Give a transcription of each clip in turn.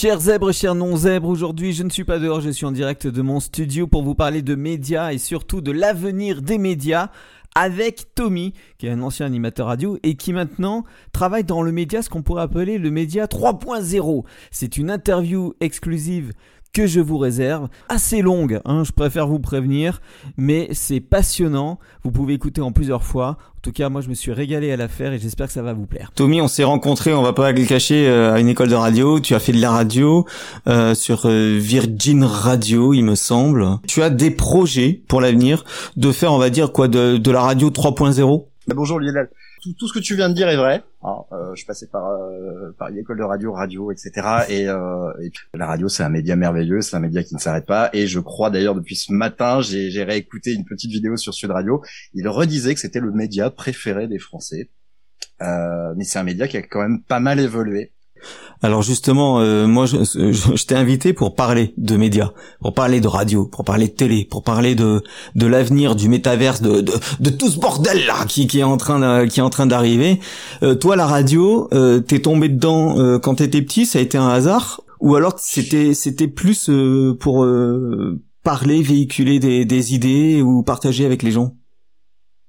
Chers zèbres, chers non-zèbres, aujourd'hui je ne suis pas dehors, je suis en direct de mon studio pour vous parler de médias et surtout de l'avenir des médias avec Tommy, qui est un ancien animateur radio et qui maintenant travaille dans le média, ce qu'on pourrait appeler le média 3.0. C'est une interview exclusive que je vous réserve, assez longue, hein, je préfère vous prévenir, mais c'est passionnant, vous pouvez écouter en plusieurs fois, en tout cas moi je me suis régalé à la faire et j'espère que ça va vous plaire. Tommy, on s'est rencontrés, on va pas le cacher, euh, à une école de radio, tu as fait de la radio euh, sur euh, Virgin Radio, il me semble. Tu as des projets pour l'avenir de faire, on va dire quoi, de, de la radio 3.0 bah, Bonjour Lionel tout, ce que tu viens de dire est vrai. Hein, euh, je passé par euh, l'école de radio, radio, etc. Et, euh, et la radio, c'est un média merveilleux, c'est un média qui ne s'arrête pas. Et je crois d'ailleurs depuis ce matin, j'ai réécouté une petite vidéo sur Sud Radio. Il redisait que c'était le média préféré des Français. Euh, mais c'est un média qui a quand même pas mal évolué. Alors justement, euh, moi, je, t'ai invité pour parler de médias, pour parler de radio, pour parler de télé, pour parler de de l'avenir du métaverse, de, de, de tout ce bordel là qui, qui est en train d'arriver. Euh, toi, la radio, euh, t'es tombé dedans quand t'étais petit, ça a été un hasard, ou alors c'était c'était plus pour parler, véhiculer des, des idées ou partager avec les gens?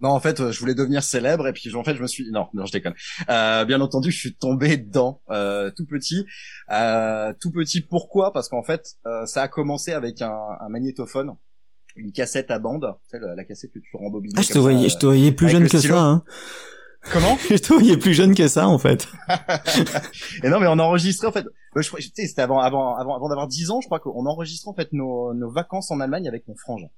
Non, en fait, euh, je voulais devenir célèbre et puis en fait, je me suis non, non, je déconne. Euh, bien entendu, je suis tombé dedans euh, tout petit, euh, tout petit. Pourquoi? Parce qu'en fait, euh, ça a commencé avec un, un, magnétophone, une cassette à bande, tu sais, la, cassette que tu rembobines. Ah, je te voyais, je te voyais plus jeune que ça. Hein. Comment? Je te voyais plus jeune que ça, en fait. et non, mais on enregistrait en fait. Je, tu sais, c'était avant, avant, avant, avant d'avoir 10 ans, je crois qu'on enregistrait en fait nos, nos vacances en Allemagne avec mon frangin.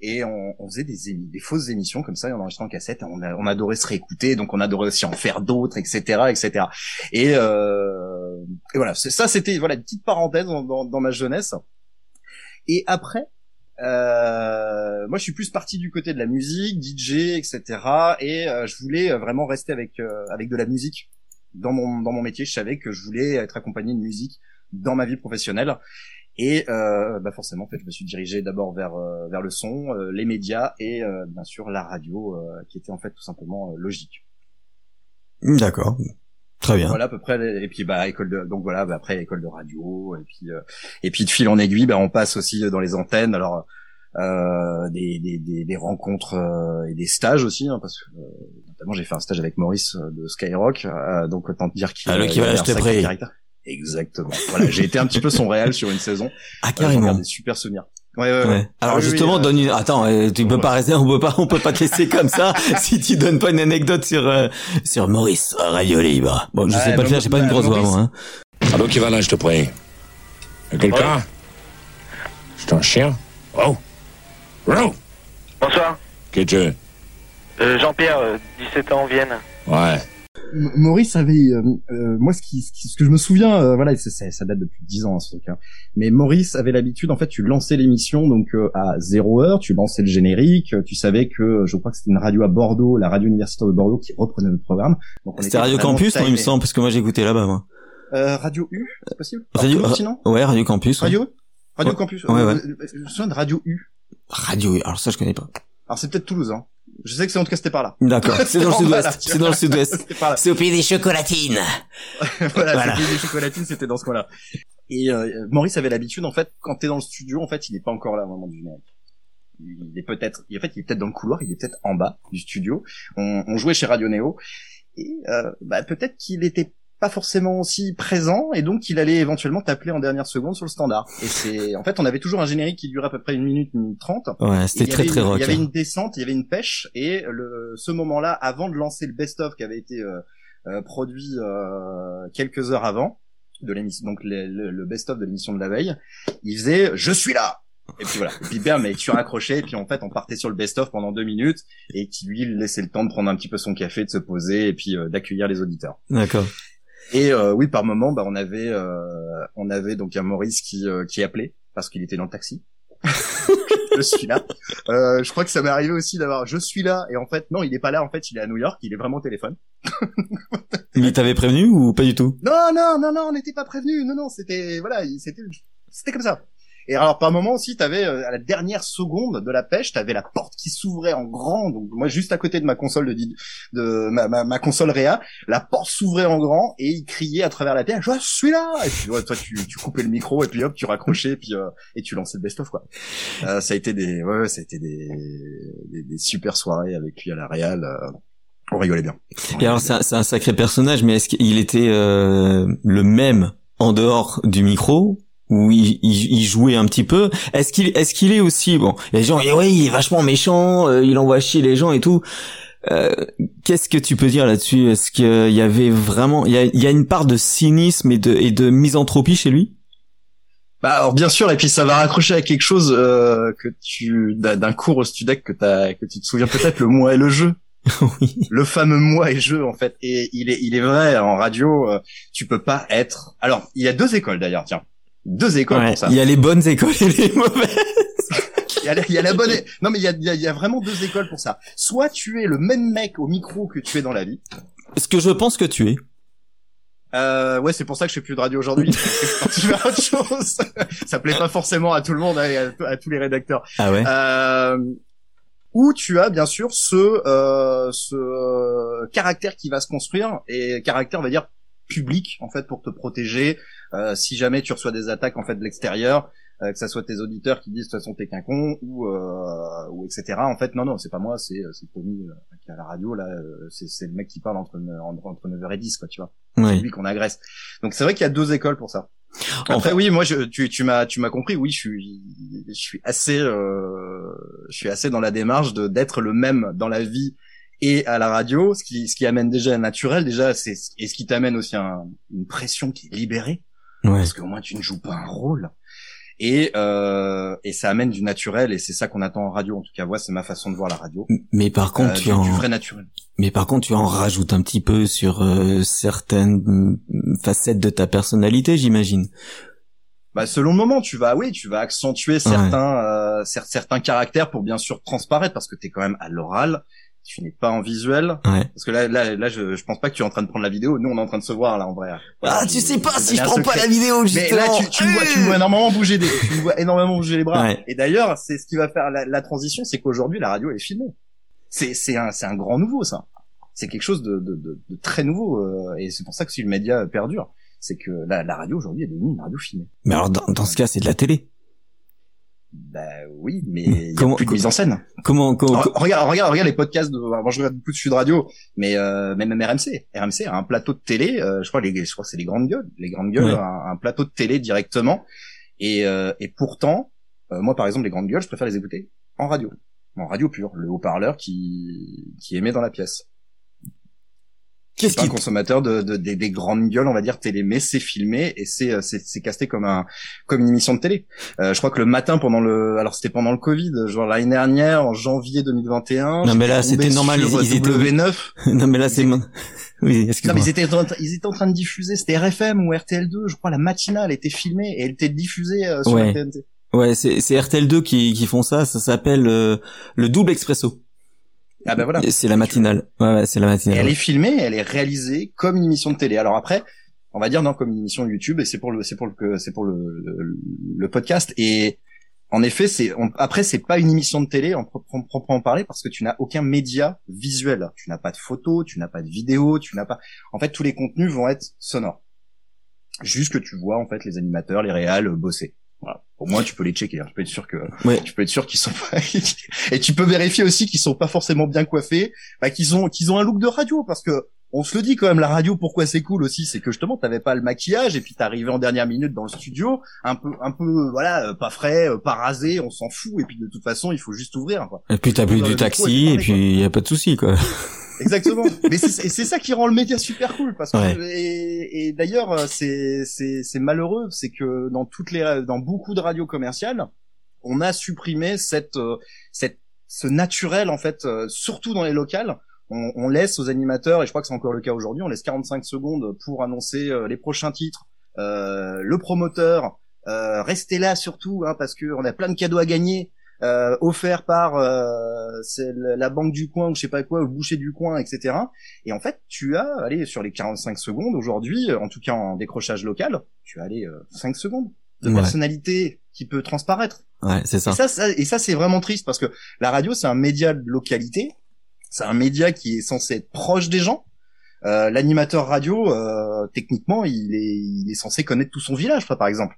Et on, on faisait des, des fausses émissions comme ça, et on enregistrait en cassette, on, a, on adorait se réécouter, donc on adorait aussi en faire d'autres, etc., etc. Et, euh, et voilà, ça c'était voilà une petite parenthèse dans, dans, dans ma jeunesse. Et après, euh, moi je suis plus parti du côté de la musique, DJ, etc. Et euh, je voulais vraiment rester avec euh, avec de la musique dans mon dans mon métier. Je savais que je voulais être accompagné de musique dans ma vie professionnelle. Et euh, bah forcément, en fait, je me suis dirigé d'abord vers euh, vers le son, euh, les médias et euh, bien sûr la radio, qui était en fait tout simplement logique. D'accord. Très bien. Voilà à peu près. Et puis bah école de donc voilà bah, après école de radio et puis et puis de fil en aiguille, bah on passe aussi dans les antennes. Alors euh, des, des, des, des, rencontres et des stages aussi, hein, parce que notamment j'ai fait un stage avec Maurice de Skyrock, donc autant te dire qu'il ah, le qui va l'acheter prêt. Exactement. Voilà, j'ai été un petit peu son réel sur une saison. Ah carrément. des super souvenirs. Ouais, ouais, ouais. Alors justement, donne une. Attends, euh, tu peux pas rester, on peut pas, on peut pas te laisser comme ça si tu donnes pas une anecdote sur euh, sur Maurice Radio Libre. Bon, je sais pas le faire, j'ai pas une grosse voix moi. Hein. Allô, qui va là, je te prie. Quelqu'un? C'est un chien? Oh. Oh. Bonsoir. Qui es-tu euh, Jean-Pierre, 17 ans, Vienne. Ouais. Maurice avait, euh, euh, moi ce qui, ce que je me souviens, euh, voilà, ça, ça date depuis dix ans hein, ce truc. Hein. Mais Maurice avait l'habitude, en fait, tu lançais l'émission donc à zéro heure, tu lançais le générique, tu savais que, je crois que c'était une radio à Bordeaux, la radio universitaire de Bordeaux qui reprenait le programme. C'était Radio Campus, non, il me semble, parce que moi j'écoutais là-bas, moi. radio U, c'est possible? Radio, sinon ouais, Radio Campus. Radio, Radio Campus. Ouais, ouais. je me souviens de Radio U. Radio U, alors ça je connais pas. Alors c'est peut-être Toulouse, hein. Je sais que c'est en tout cas c'était par là. D'accord. C'est dans le sud-ouest. C'est dans le sud-ouest. C'est au pays des chocolatines. voilà, voilà. c'est au pays des chocolatines, c'était dans ce coin-là. Et euh, Maurice avait l'habitude, en fait, quand t'es dans le studio, en fait, il n'est pas encore là au moment du générique. Il est peut-être, en fait, il est peut-être dans le couloir, il est peut-être en bas du studio. On, on jouait chez Radio Néo et euh, bah, peut-être qu'il était pas forcément aussi présent et donc il allait éventuellement t'appeler en dernière seconde sur le standard. Et c'est en fait on avait toujours un générique qui durait à peu près une minute, une minute trente. Ouais, c'était très très rock. Il y avait une descente, il y avait une pêche et le ce moment-là avant de lancer le best-of qui avait été euh, euh, produit euh, quelques heures avant de l'émission, donc le, le best-of de l'émission de la veille, il faisait je suis là. Et puis voilà. Et puis bam, mais tu raccrochais, et puis en fait, on partait sur le best-of pendant deux minutes, et qui lui laissait le temps de prendre un petit peu son café, de se poser, et puis d'accueillir les auditeurs. D'accord. Et euh, oui, par moment, bah, on avait, euh, on avait donc un Maurice qui, euh, qui appelait parce qu'il était dans le taxi. je suis là. Euh, je crois que ça m'est arrivé aussi d'avoir je suis là et en fait non, il est pas là. En fait, il est à New York. Il est vraiment au téléphone. il t'avait prévenu ou pas du tout? Non, non, non, non, on n'était pas prévenu. Non, non, c'était voilà, c'était c'était comme ça. Et alors par moment aussi, t'avais euh, à la dernière seconde de la pêche, t'avais la porte qui s'ouvrait en grand. Donc moi juste à côté de ma console de de ma, ma, ma console Réa, la porte s'ouvrait en grand et il criait à travers la pêche, je suis là. Et puis ouais, toi tu, tu coupais le micro et puis hop tu raccrochais et puis euh, et tu lançais le best of quoi. Euh, ça a été des ouais, ça a été des, des, des super soirées avec lui à la Réal. Euh, on rigolait bien. Et alors c'est un, un sacré personnage, mais est-ce qu'il était euh, le même en dehors du micro où il, il- il jouait un petit peu. Est-ce qu'il est-ce qu'il est aussi bon Les gens, eh ouais, il est vachement méchant, euh, il envoie chier les gens et tout. Euh, Qu'est-ce que tu peux dire là-dessus? Est-ce qu'il y avait vraiment, il y a, y a une part de cynisme et de et de misanthropie chez lui? Bah alors bien sûr et puis ça va raccrocher à quelque chose euh, que tu d'un d'un cours au Studec que t'as que tu te souviens peut-être le moi et le jeu. Oui. le fameux moi et jeu en fait. Et il est il est vrai en radio euh, tu peux pas être alors il y a deux écoles d'ailleurs tiens deux écoles Ouais, pour ça Il y a les bonnes écoles et les mauvaises. il y a, la- il y a la bonne non mais il y a, il y vraiment deux écoles pour ça soit tu es le même mec au micro que tu es dans la vie Ce que je pense que tu es. Euh, ouais, c'est pour ça que je fais plus de radio aujourd'hui. je vers autre chose. ça plaît pas forcément à tout le monde, hein, à, à tous les rédacteurs. Ah ouais. Euh, où tu as bien sûr ce euh, ce euh, caractère qui va se construire et caractère, on va dire public en fait pour te protéger euh, si jamais tu reçois des attaques en fait de l'extérieur. euh, que ça soit tes auditeurs qui disent de toute façon t'es qu'un con ou euh, ou etc en fait non non c'est pas moi c'est c'est Tommy euh, qui à la radio là euh, c'est c'est le mec qui parle entre entre, entre 9h et 10 quoi tu vois c'est Ouais. lui qu'on agresse. Donc c'est vrai qu'il y a deux écoles pour ça. En Après fait- oui, moi je, tu tu m'as tu m'as compris. Oui, je suis je suis assez euh, je suis assez dans la démarche de d'être le même dans la vie et à la radio, ce qui ce qui amène déjà un naturel déjà c'est et ce qui t'amène aussi un- une pression qui est libérée Ouais. parce qu'au moins tu ne joues pas un rôle. Et euh, et ça amène du naturel et c'est ça qu'on attend en radio en tout cas. Moi, c'est ma façon de voir la radio. Mais par contre, Euh, tu du, en du vrai naturel. Mais par contre, tu en rajoutes un petit peu sur euh, certaines mm, facettes de ta personnalité, j'imagine. Bah, selon le moment, tu vas, oui, tu vas accentuer certains, euh, cer- certains caractères pour bien sûr transparaître parce que t'es quand même à l'oral, tu n'es pas en visuel. Ouais. Parce que là, là, là, je, je pense pas que tu es en train de prendre la vidéo. Nous, on est en train de se voir là en vrai. Voilà, ah, tu sais pas si je prends pas la vidéo, Mais justement. là, tu, tu me vois, tu me vois énormément bouger des, tu me vois énormément bouger les bras. Ouais. Et d'ailleurs, c'est ce qui va faire la, la transition, c'est qu'aujourd'hui, la radio est filmée. C'est, c'est un, c'est un grand nouveau, ça. C'est quelque chose de, de, de, de très nouveau, euh, et c'est pour ça que si le média perdure, c'est que la, la radio aujourd'hui est devenue une radio filmée. Mais alors, dans, dans ce cas, c'est de la télé. Bah oui, mais il y a Comment- plus de mise en scène. Comment, comment, Re- regarde, regarde, regarde les podcasts. De, moi, je regarde beaucoup de Sud Radio, mais euh, même même RMC. RMC a un plateau de télé. euh, je crois les, je crois que c'est les grandes gueules. Les grandes gueules Ouais. un plateau de télé directement. Et euh, et pourtant, euh, moi par exemple, les grandes gueules, je préfère les écouter en radio, en radio pure, le haut-parleur qui qui émet dans la pièce. Qu'est-ce qui, consommateur de, de- des, des grandes gueules, on va dire télé, mais c'est filmé et c'est euh, c'est c'est casté comme un comme une émission de télé. Euh, je crois que le matin pendant le alors c'était pendant le Covid, genre l'année dernière en janvier 2021. Non, mais là, c'était normal, ils- ils étaient- W9. non, mais là, c'est, oui, Non, excuse-moi. mais ils étaient en, ils étaient en train de diffuser, c'était RFM ou RTL2, je crois la matinale était filmée et elle était diffusée euh, sur Ouais. la TNT. Ouais, c'est, c'est RTL2 qui, qui font ça, ça s'appelle euh, le double expresso. Ah ben voilà. Et C'est la matinale. Ouais, ouais, c'est la Et matinale. elle ouais. est filmée, elle est réalisée comme une émission de télé. Alors après, on va dire non comme une émission YouTube et c'est pour le c'est pour le c'est pour le, le, le podcast et en effet c'est après c'est pas une émission de télé en proprement parler parce que tu n'as aucun média visuel. Tu n'as pas de photos, tu n'as pas de vidéos, tu n'as pas en fait tous les contenus vont être sonores. Juste que tu vois en fait les animateurs, les réals euh, bosser. Voilà. Au moins tu peux les checker. hein. Tu peux être sûr que Ouais. tu peux être sûr qu'ils sont pas et tu peux vérifier aussi qu'ils sont pas forcément bien coiffés, bah, qu'ils ont qu'ils ont un look de radio parce que on se le dit quand même la radio pourquoi c'est cool aussi c'est que justement t'avais pas le maquillage et puis t'arrivais en dernière minute dans le studio un peu un peu voilà euh, pas frais euh, pas rasé on s'en fout et puis de toute façon il faut juste ouvrir quoi. Et puis t'as plus du taxi, et et puis puis y a pas de souci, quoi. Exactement. Mais c'est et c'est ça qui rend le média super cool parce que Ouais. et, et d'ailleurs c'est c'est c'est malheureux, c'est que dans toutes les dans beaucoup de radios commerciales, on a supprimé cette cette ce naturel en fait, surtout dans les locales. On, on laisse aux animateurs et je crois que c'est encore le cas aujourd'hui, on laisse 45 secondes pour annoncer euh, les prochains titres, euh, le promoteur. Euh, restez là surtout hein, parce que on a plein de cadeaux à gagner euh, offert par euh, la banque du coin ou je sais pas quoi, ou le boucher du coin, etc. Et en fait, tu as, allez, sur les 45 secondes aujourd'hui, euh, en tout cas en décrochage local, tu as allez, euh, 5 secondes de Ouais. personnalité qui peut transparaître. Ouais, c'est ça. Et ça, ça- et ça c'est vraiment triste parce que la radio c'est un média de localité, c'est un média qui est censé être proche des gens. Euh, L'animateur radio, euh, techniquement, il est, il est censé connaître tout son village, quoi, par exemple.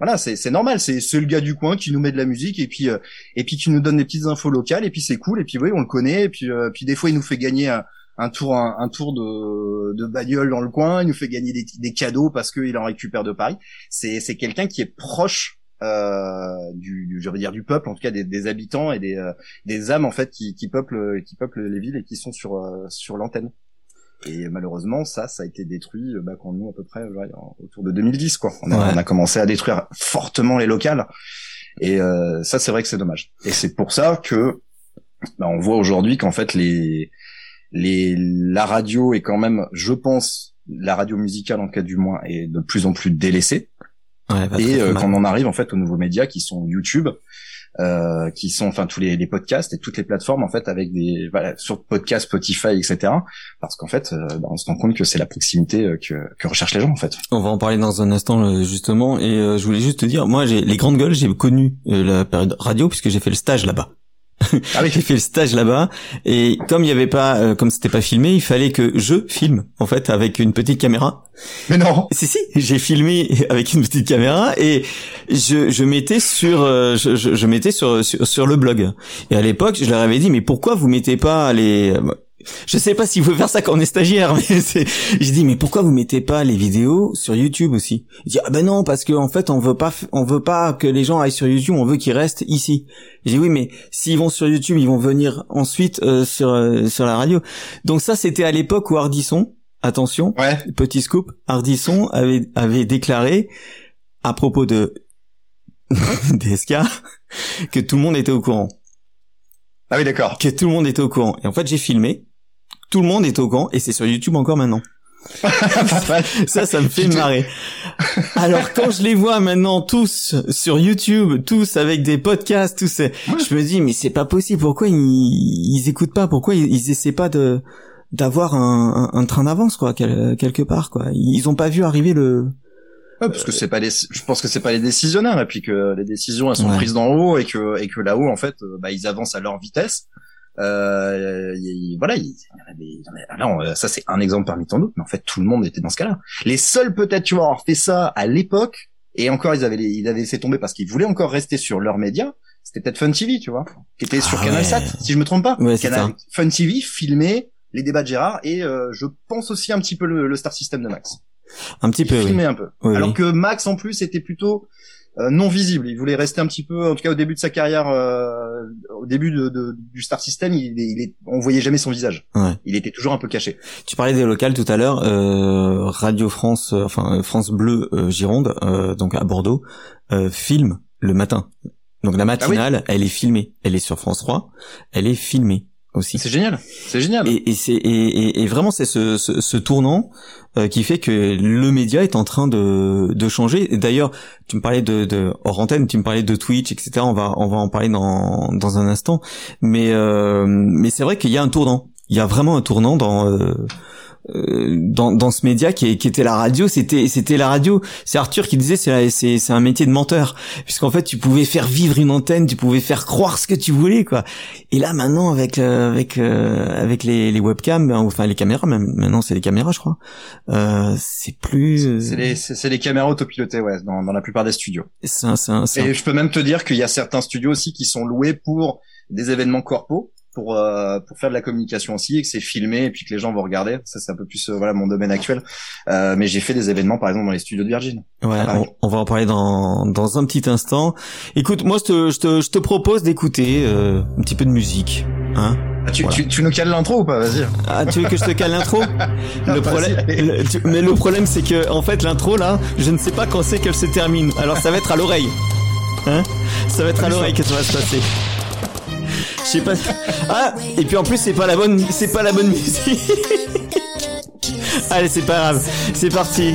Voilà, c'est normal, c'est le gars du coin qui nous met de la musique et puis euh, et puis qui nous donne des petites infos locales et puis c'est cool et puis oui on le connaît et puis euh, puis des fois il nous fait gagner un, un tour un, un tour de de bagnole dans le coin, il nous fait gagner des, des cadeaux parce qu'il en récupère de Paris. C'est c'est quelqu'un qui est proche euh, du, du je veux dire du peuple en tout cas des, des habitants et des euh, des âmes en fait qui qui peuplent qui peuplent les villes et qui sont sur euh, sur l'antenne. Et malheureusement, ça, ça a été détruit euh, bah, quand nous, à peu près, autour de 2010, quoi. On a, Ouais. on a commencé à détruire fortement les locales. Et euh, ça, c'est vrai que c'est dommage. Et c'est pour ça que bah, on voit aujourd'hui qu'en fait, les, les, la radio est quand même, je pense, la radio musicale en cas du moins, est de plus en plus délaissée. Ouais, bah, Et euh, quand on en arrive en fait aux nouveaux médias qui sont YouTube, euh, qui sont enfin tous les, les podcasts et toutes les plateformes en fait avec des voilà, sur podcast, Spotify, etc. Parce qu'en fait, euh, bah, on se rend compte que c'est la proximité euh, que, que recherchent les gens en fait. On va en parler dans un instant euh, justement et euh, je voulais juste te dire moi j'ai les grandes gueules j'ai connu la période radio puisque j'ai fait le stage là-bas. Ah oui. J'ai fait le stage là-bas et comme il y avait pas euh, comme c'était pas filmé, il fallait que je filme en fait avec une petite caméra. Mais non. Si si, j'ai filmé avec une petite caméra et je je mettais sur euh, je, je, je mettais sur, sur sur le blog. Et à l'époque, je leur avais dit mais pourquoi vous mettez pas les je sais pas si vous pouvez faire ça quand on est stagiaire, mais c'est, j'ai dit, mais pourquoi vous mettez pas les vidéos sur YouTube aussi? Il dit, ah ben non, parce que, en fait, on veut pas, on veut pas que les gens aillent sur YouTube, on veut qu'ils restent ici. J'ai dit, oui, mais s'ils vont sur YouTube, ils vont venir ensuite, euh, sur, euh, sur la radio. Donc ça, c'était à l'époque où Ardisson, attention, Ouais. petit scoop, Ardisson avait, avait déclaré, à propos de DSK, que tout le monde était au courant Ah oui, d'accord. que tout le monde était au courant. Et en fait, j'ai filmé. Tout le monde était au courant et c'est sur YouTube encore maintenant. Ça, ça me fait marrer. Alors quand je les vois maintenant tous sur YouTube, tous avec des podcasts, tous, c'est- je me dis mais c'est pas possible. Pourquoi ils, ils écoutent pas? Pourquoi ils, ils essaient pas de d'avoir un, un, un train d'avance quoi quel- quelque part quoi? Ils ont pas vu arriver le. Ouais, parce que c'est pas les, je pense que c'est pas les décisionnaires et puis que les décisions elles sont Ouais. prises d'en haut et que et que là-haut en fait euh, bah ils avancent à leur vitesse. Euh, y- y- voilà, il y y en a- là, on- ça c'est un exemple parmi tant d'autres, mais en fait tout le monde était dans ce cas-là. Les seuls peut-être tu vois avoir fait ça à l'époque et encore ils avaient ils avaient laissé tomber parce qu'ils voulaient encore rester sur leurs médias. C'était peut-être Fun TV, tu vois, qui était sur Ah Canal ouais. Sat, si je me trompe pas. Ouais, Canal. Fun TV filmait les débats de Gérard et euh, je pense aussi un petit peu le, le Star System de Max. Un petit peu. oui. filmait un peu. Oui, Alors oui. que Max en plus était plutôt euh, non visible. Il voulait rester un petit peu, en tout cas au début de sa carrière, euh, au début de, de- du Star System, il, il est, on voyait jamais son visage. Ouais. Il était toujours un peu caché. Tu parlais des locales tout à l'heure, euh, Radio France, euh, enfin euh, France Bleu euh, Gironde, euh, donc à Bordeaux, euh, filme le matin. Donc la matinale, elle est filmée. Elle est sur France 3, elle est filmée aussi. C'est génial. C'est génial. Et, et c'est et, et- vraiment c'est ce, ce, ce tournant euh, qui fait que le média est en train de, de changer. D'ailleurs, tu me parlais de, de hors antenne, tu me parlais de Twitch, etc. On va on va en parler dans dans un instant. Mais euh, mais c'est vrai qu'il y a un tournant. Il y a vraiment un tournant dans euh, dans, dans ce média qui, qui était la radio, c'était c'était la radio. C'est Arthur qui disait c'est c'est c'est un métier de menteur puisqu'en fait tu pouvais faire vivre une antenne, tu pouvais faire croire ce que tu voulais quoi. Et là maintenant avec euh, avec euh, avec les, les webcams, ben, enfin les caméras même maintenant c'est les caméras je crois. Euh, c'est plus euh, C'est les, c'est c'est les caméras autopilotées, ouais, dans, dans la plupart des studios. c'est un- Et je peux même te dire qu'il y a certains studios aussi qui sont loués pour des événements corpo, pour euh, pour faire de la communication aussi, et que c'est filmé et puis que les gens vont regarder. Ça c'est un peu plus euh, voilà mon domaine actuel. Euh, mais j'ai fait des événements par exemple dans les studios de Virgin. Ouais, on, on va en parler dans, dans un petit instant. Écoute, moi je te, je te, je te propose d'écouter euh, un petit peu de musique. Hein Ah, tu, Voilà. tu, tu nous cales l'intro ou pas? Vas-y. ah, tu veux que je te cale l'intro? Le problème, allez. le- tu- mais le problème c'est que en fait l'intro là, je ne sais pas quand c'est qu'elle se termine. Alors ça va être à l'oreille, hein Ça va être à l'oreille que ça va se passer. Je sais pas. Ah et puis en plus c'est pas la bonne, c'est pas la bonne musique. Allez c'est pas grave, c'est parti.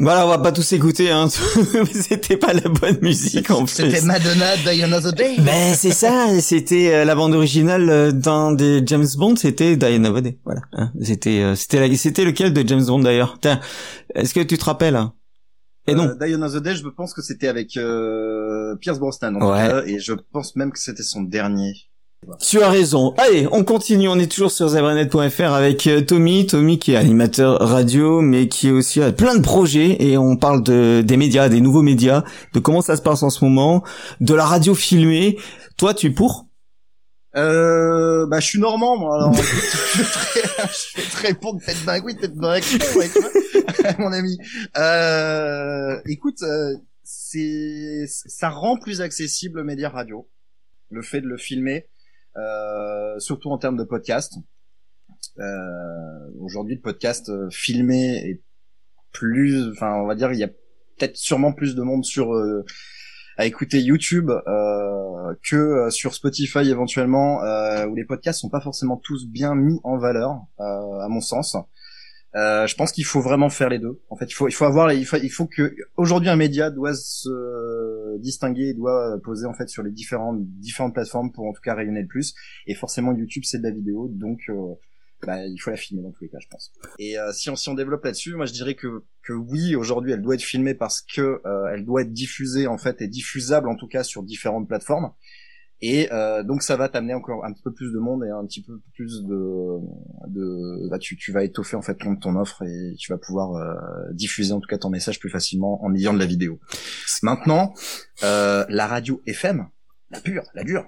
Voilà, on va pas tous écouter, hein. c'était pas la bonne musique en plus. C'était Madonna, Die Another Day. Ben c'est ça, c'était euh, la bande originale euh, dans des James Bond, c'était Diana Day. Voilà, hein. c'était euh, c'était la- c'était lequel de James Bond d'ailleurs? Est-ce que tu te rappelles hein? Et non. Euh, Die Another Day, je pense que c'était avec euh, Pierce Brosnan. en Ouais. cas, et je pense même que c'était son dernier. Tu as raison. Allez, on continue. On est toujours sur zebranet.fr avec euh, Tommy. Tommy qui est animateur radio, mais qui aussi a plein de projets. Et on parle de des médias, des nouveaux médias, de comment ça se passe en ce moment, de la radio filmée. Toi, tu es pour? Euh, bah, je suis normand, moi, alors. je fais très, je très pour que faites ben oui, mon ami. Euh, écoute, euh, c'est, ça rend plus accessible le média radio. Le fait de le filmer, surtout en termes de podcast. Euh, aujourd'hui, le podcast euh, filmé est plus, enfin, on va dire, il y a peut-être sûrement plus de monde sur, euh, à écouter YouTube euh, que euh, sur Spotify éventuellement, euh, où les podcasts sont pas forcément tous bien mis en valeur, euh, à mon sens. Euh, je pense qu'il faut vraiment faire les deux. En fait, il faut, il faut avoir, il faut, il faut que aujourd'hui un média doit se distinguer, doit poser en fait sur les différentes différentes plateformes pour en tout cas rayonner le plus. Et forcément, YouTube c'est de la vidéo, donc euh, bah, il faut la filmer dans tous les cas, je pense. Et euh, si on si on développe là-dessus, moi je dirais que que oui, aujourd'hui elle doit être filmée parce que euh, elle doit être diffusée en fait et diffusable en tout cas sur différentes plateformes. Et euh, donc ça va t'amener encore un petit peu plus de monde et un petit peu plus de de bah, tu tu vas étoffer en fait ton offre et tu vas pouvoir euh, diffuser en tout cas ton message plus facilement en ayant de la vidéo. Maintenant, euh, la radio FM, la pure, la dure.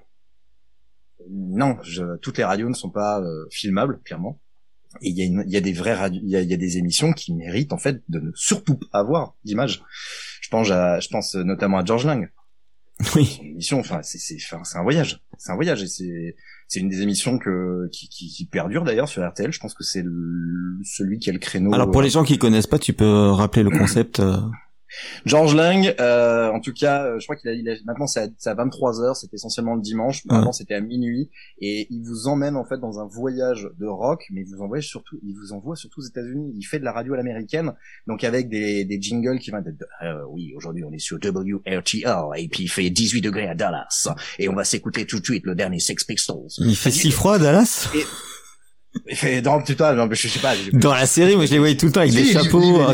Non, je, toutes les radios ne sont pas euh, filmables, clairement. Et il y a, une- y a des vraies radios, il y a, y a des émissions qui méritent en fait de ne surtout pas avoir d'image. Je pense à, je pense notamment à George Lang. Oui. Son émission, enfin, c'est, c'est, enfin, c'est un voyage. C'est un voyage et c'est, c'est une des émissions que, qui, qui, qui perdure d'ailleurs sur RTL. Je pense que c'est celui qui a le créneau. Alors pour euh, les gens qui connaissent pas, tu peux rappeler le concept. George Lang, euh, en tout cas, euh, je crois qu'il a, il a- maintenant c'est à, à 23 heures, c'est essentiellement le dimanche. Ouais. Avant c'était à minuit, et il vous emmène en fait dans un voyage de rock, mais il vous envoie surtout, il vous envoie surtout aux États-Unis. Il fait de la radio à l'américaine, donc avec des, des jingles qui vont être, euh, oui, aujourd'hui on est sur WRTL et puis il fait 18 degrés à Dallas, et on va s'écouter tout de suite le dernier Sex Pistols. Il fait si froid à Dallas? Il fait, non, putain, non, je sais pas. Dans la série, moi je les voyais tout le temps avec des chapeaux euh.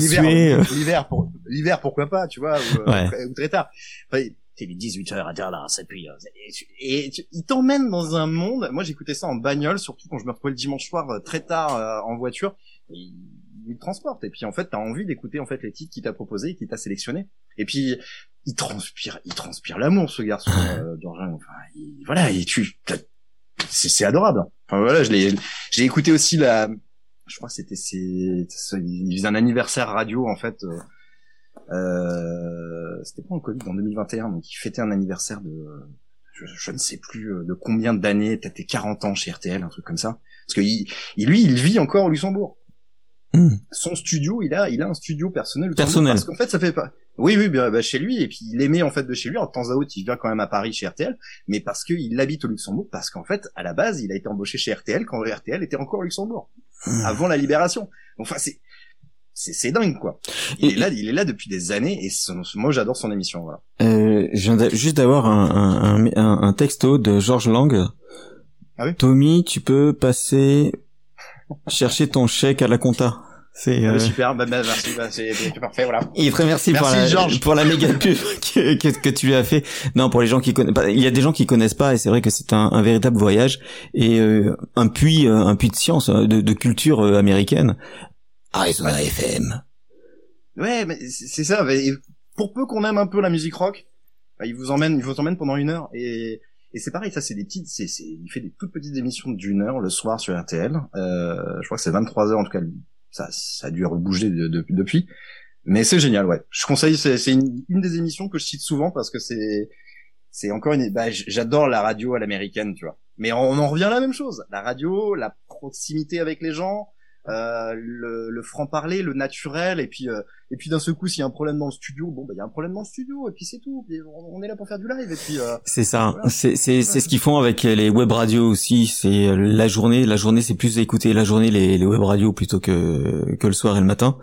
L'hiver, pour, l'hiver, pourquoi pas, tu vois, ou, euh, Ouais. ou très tard. Enfin, c'est les 18 heures à Dallas, et puis, euh, et, tu- et tu- il t'emmène dans un monde. Moi, j'écoutais ça en bagnole, surtout quand je me retrouvais le dimanche soir euh, très tard euh, en voiture. Il, il te transporte. Et puis, en fait, t'as envie d'écouter, en fait, les titres qu'il t'a proposé et qu'il t'a sélectionné. Et puis, il transpire, il transpire l'amour, ce garçon, euh, Georges. Enfin, il- voilà, et tu, c'est, adorable. Enfin, voilà, je l'ai, j'ai écouté aussi la, je crois que c'était c'est c'est- il faisait un anniversaire radio en fait euh, euh, c'était pas en Covid en 2021 donc il fêtait un anniversaire de je, ne sais plus euh, de combien d'années peut-être des 40 ans chez RTL un truc comme ça parce que il- lui il vit encore au Luxembourg Hmm. son studio il a il a un studio personnel Personnel. parce qu'en fait ça fait pas oui oui bien, bah, chez lui et puis il aimait en fait de chez lui de temps à autre il vient quand même à Paris chez RTL mais parce qu'il habite au Luxembourg parce qu'en fait à la base il a été embauché chez RTL quand RTL était encore au Luxembourg Hmm. avant la libération. Enfin, c'est c'est dingue quoi. Il Et- est là, il est là depuis des années et son- moi j'adore son émission. Voilà. Euh, je viens juste d'avoir un, un, un, un- un texto de Georges Lang. Ah oui? Tommy, tu peux passer chercher ton chèque à la compta. C'est. Euh, Super, bah, bah, merci, bah, c'est c'est parfait, voilà. Il est très merci, Merci, pour, la, Georges. pour la méga pub que, que, que tu lui as fait. Non, pour les gens qui connaissent pas, il y a des gens qui connaissent pas et c'est vrai que c'est un, un véritable voyage et euh, un puits, euh, un puits de science, euh, de, de culture euh, américaine. Arizona FM. Ouais, mais c'est c'est ça. mais pour peu qu'on aime un peu la musique rock, bah, il vous emmène, il vous emmène pendant une heure et et c'est pareil, ça c'est des petites, c'est c'est il fait des toutes petites émissions d'une heure le soir sur RTL. Euh, je crois que c'est 23 heures en tout cas. Ça ça a dû rebouger de- de- depuis. Mais c'est génial, ouais. Je conseille, c'est une, une des émissions que je cite souvent parce que c'est c'est encore une. Bah, j'adore la radio à l'américaine, tu vois. Mais on en revient à la même chose. La radio, la proximité avec les gens, euh, le, le franc parler, le naturel, et puis euh, et puis d'un seul coup s'il y a un problème dans le studio, bon bah il y a un problème dans le studio et puis c'est tout. Puis on, on est là pour faire du live et puis euh, C'est ça. Voilà. C'est c'est c'est ce qu'ils font avec les web radios aussi. C'est euh, la journée. La journée, c'est plus écouter la journée les, les web radios plutôt que que le soir et le matin.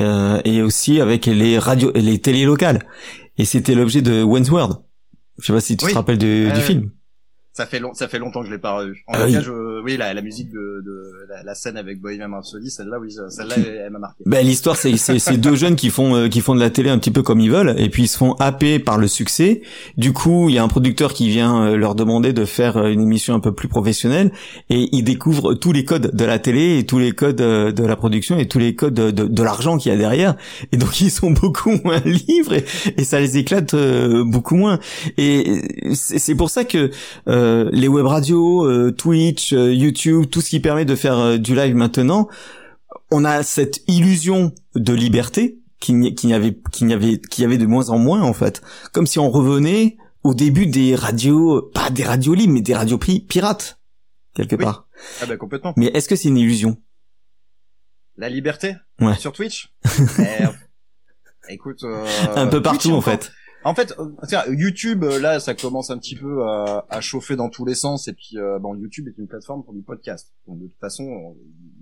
Euh, et aussi avec les radios, les télés locales. Et c'était l'objet de World. Je sais pas si tu Oui. te rappelles du, film. Ça fait long, ça fait longtemps que je l'ai pas revu. En Ah tout oui. cas, je, oui la, la musique de, de la, la scène avec Bohemian Rhapsody, celle-là oui, celle-là elle, elle m'a marqué. Ben l'histoire c'est c'est c'est deux jeunes qui font euh, qui font de la télé un petit peu comme ils veulent et puis ils se font happer par le succès. Du coup, il y a un producteur qui vient euh, leur demander de faire euh, une émission un peu plus professionnelle et ils découvrent tous les codes de la télé et tous les codes de la production et tous les codes de, de, de l'argent qu'il y a derrière et donc ils sont beaucoup moins libres et, et ça les éclate euh, beaucoup moins. Et c'est c'est pour ça que euh, les web radios, euh, Twitch, euh, YouTube, tout ce qui permet de faire euh, du live maintenant, on a cette illusion de liberté qui n'y avait qui n'y avait y avait de moins en moins en fait, comme si on revenait au début des radios, pas des radios libres, mais des radios pi- pirates quelque Oui. part. Ah bah complètement. Mais est-ce que c'est une illusion? La liberté? Ouais. sur Twitch? Écoute, euh, Un peu Twitch, partout en fait. En fait, euh, YouTube, euh, là, ça commence un petit peu à, à chauffer dans tous les sens. Et puis, euh, bon, YouTube est une plateforme pour du podcast. Donc, de toute façon, on-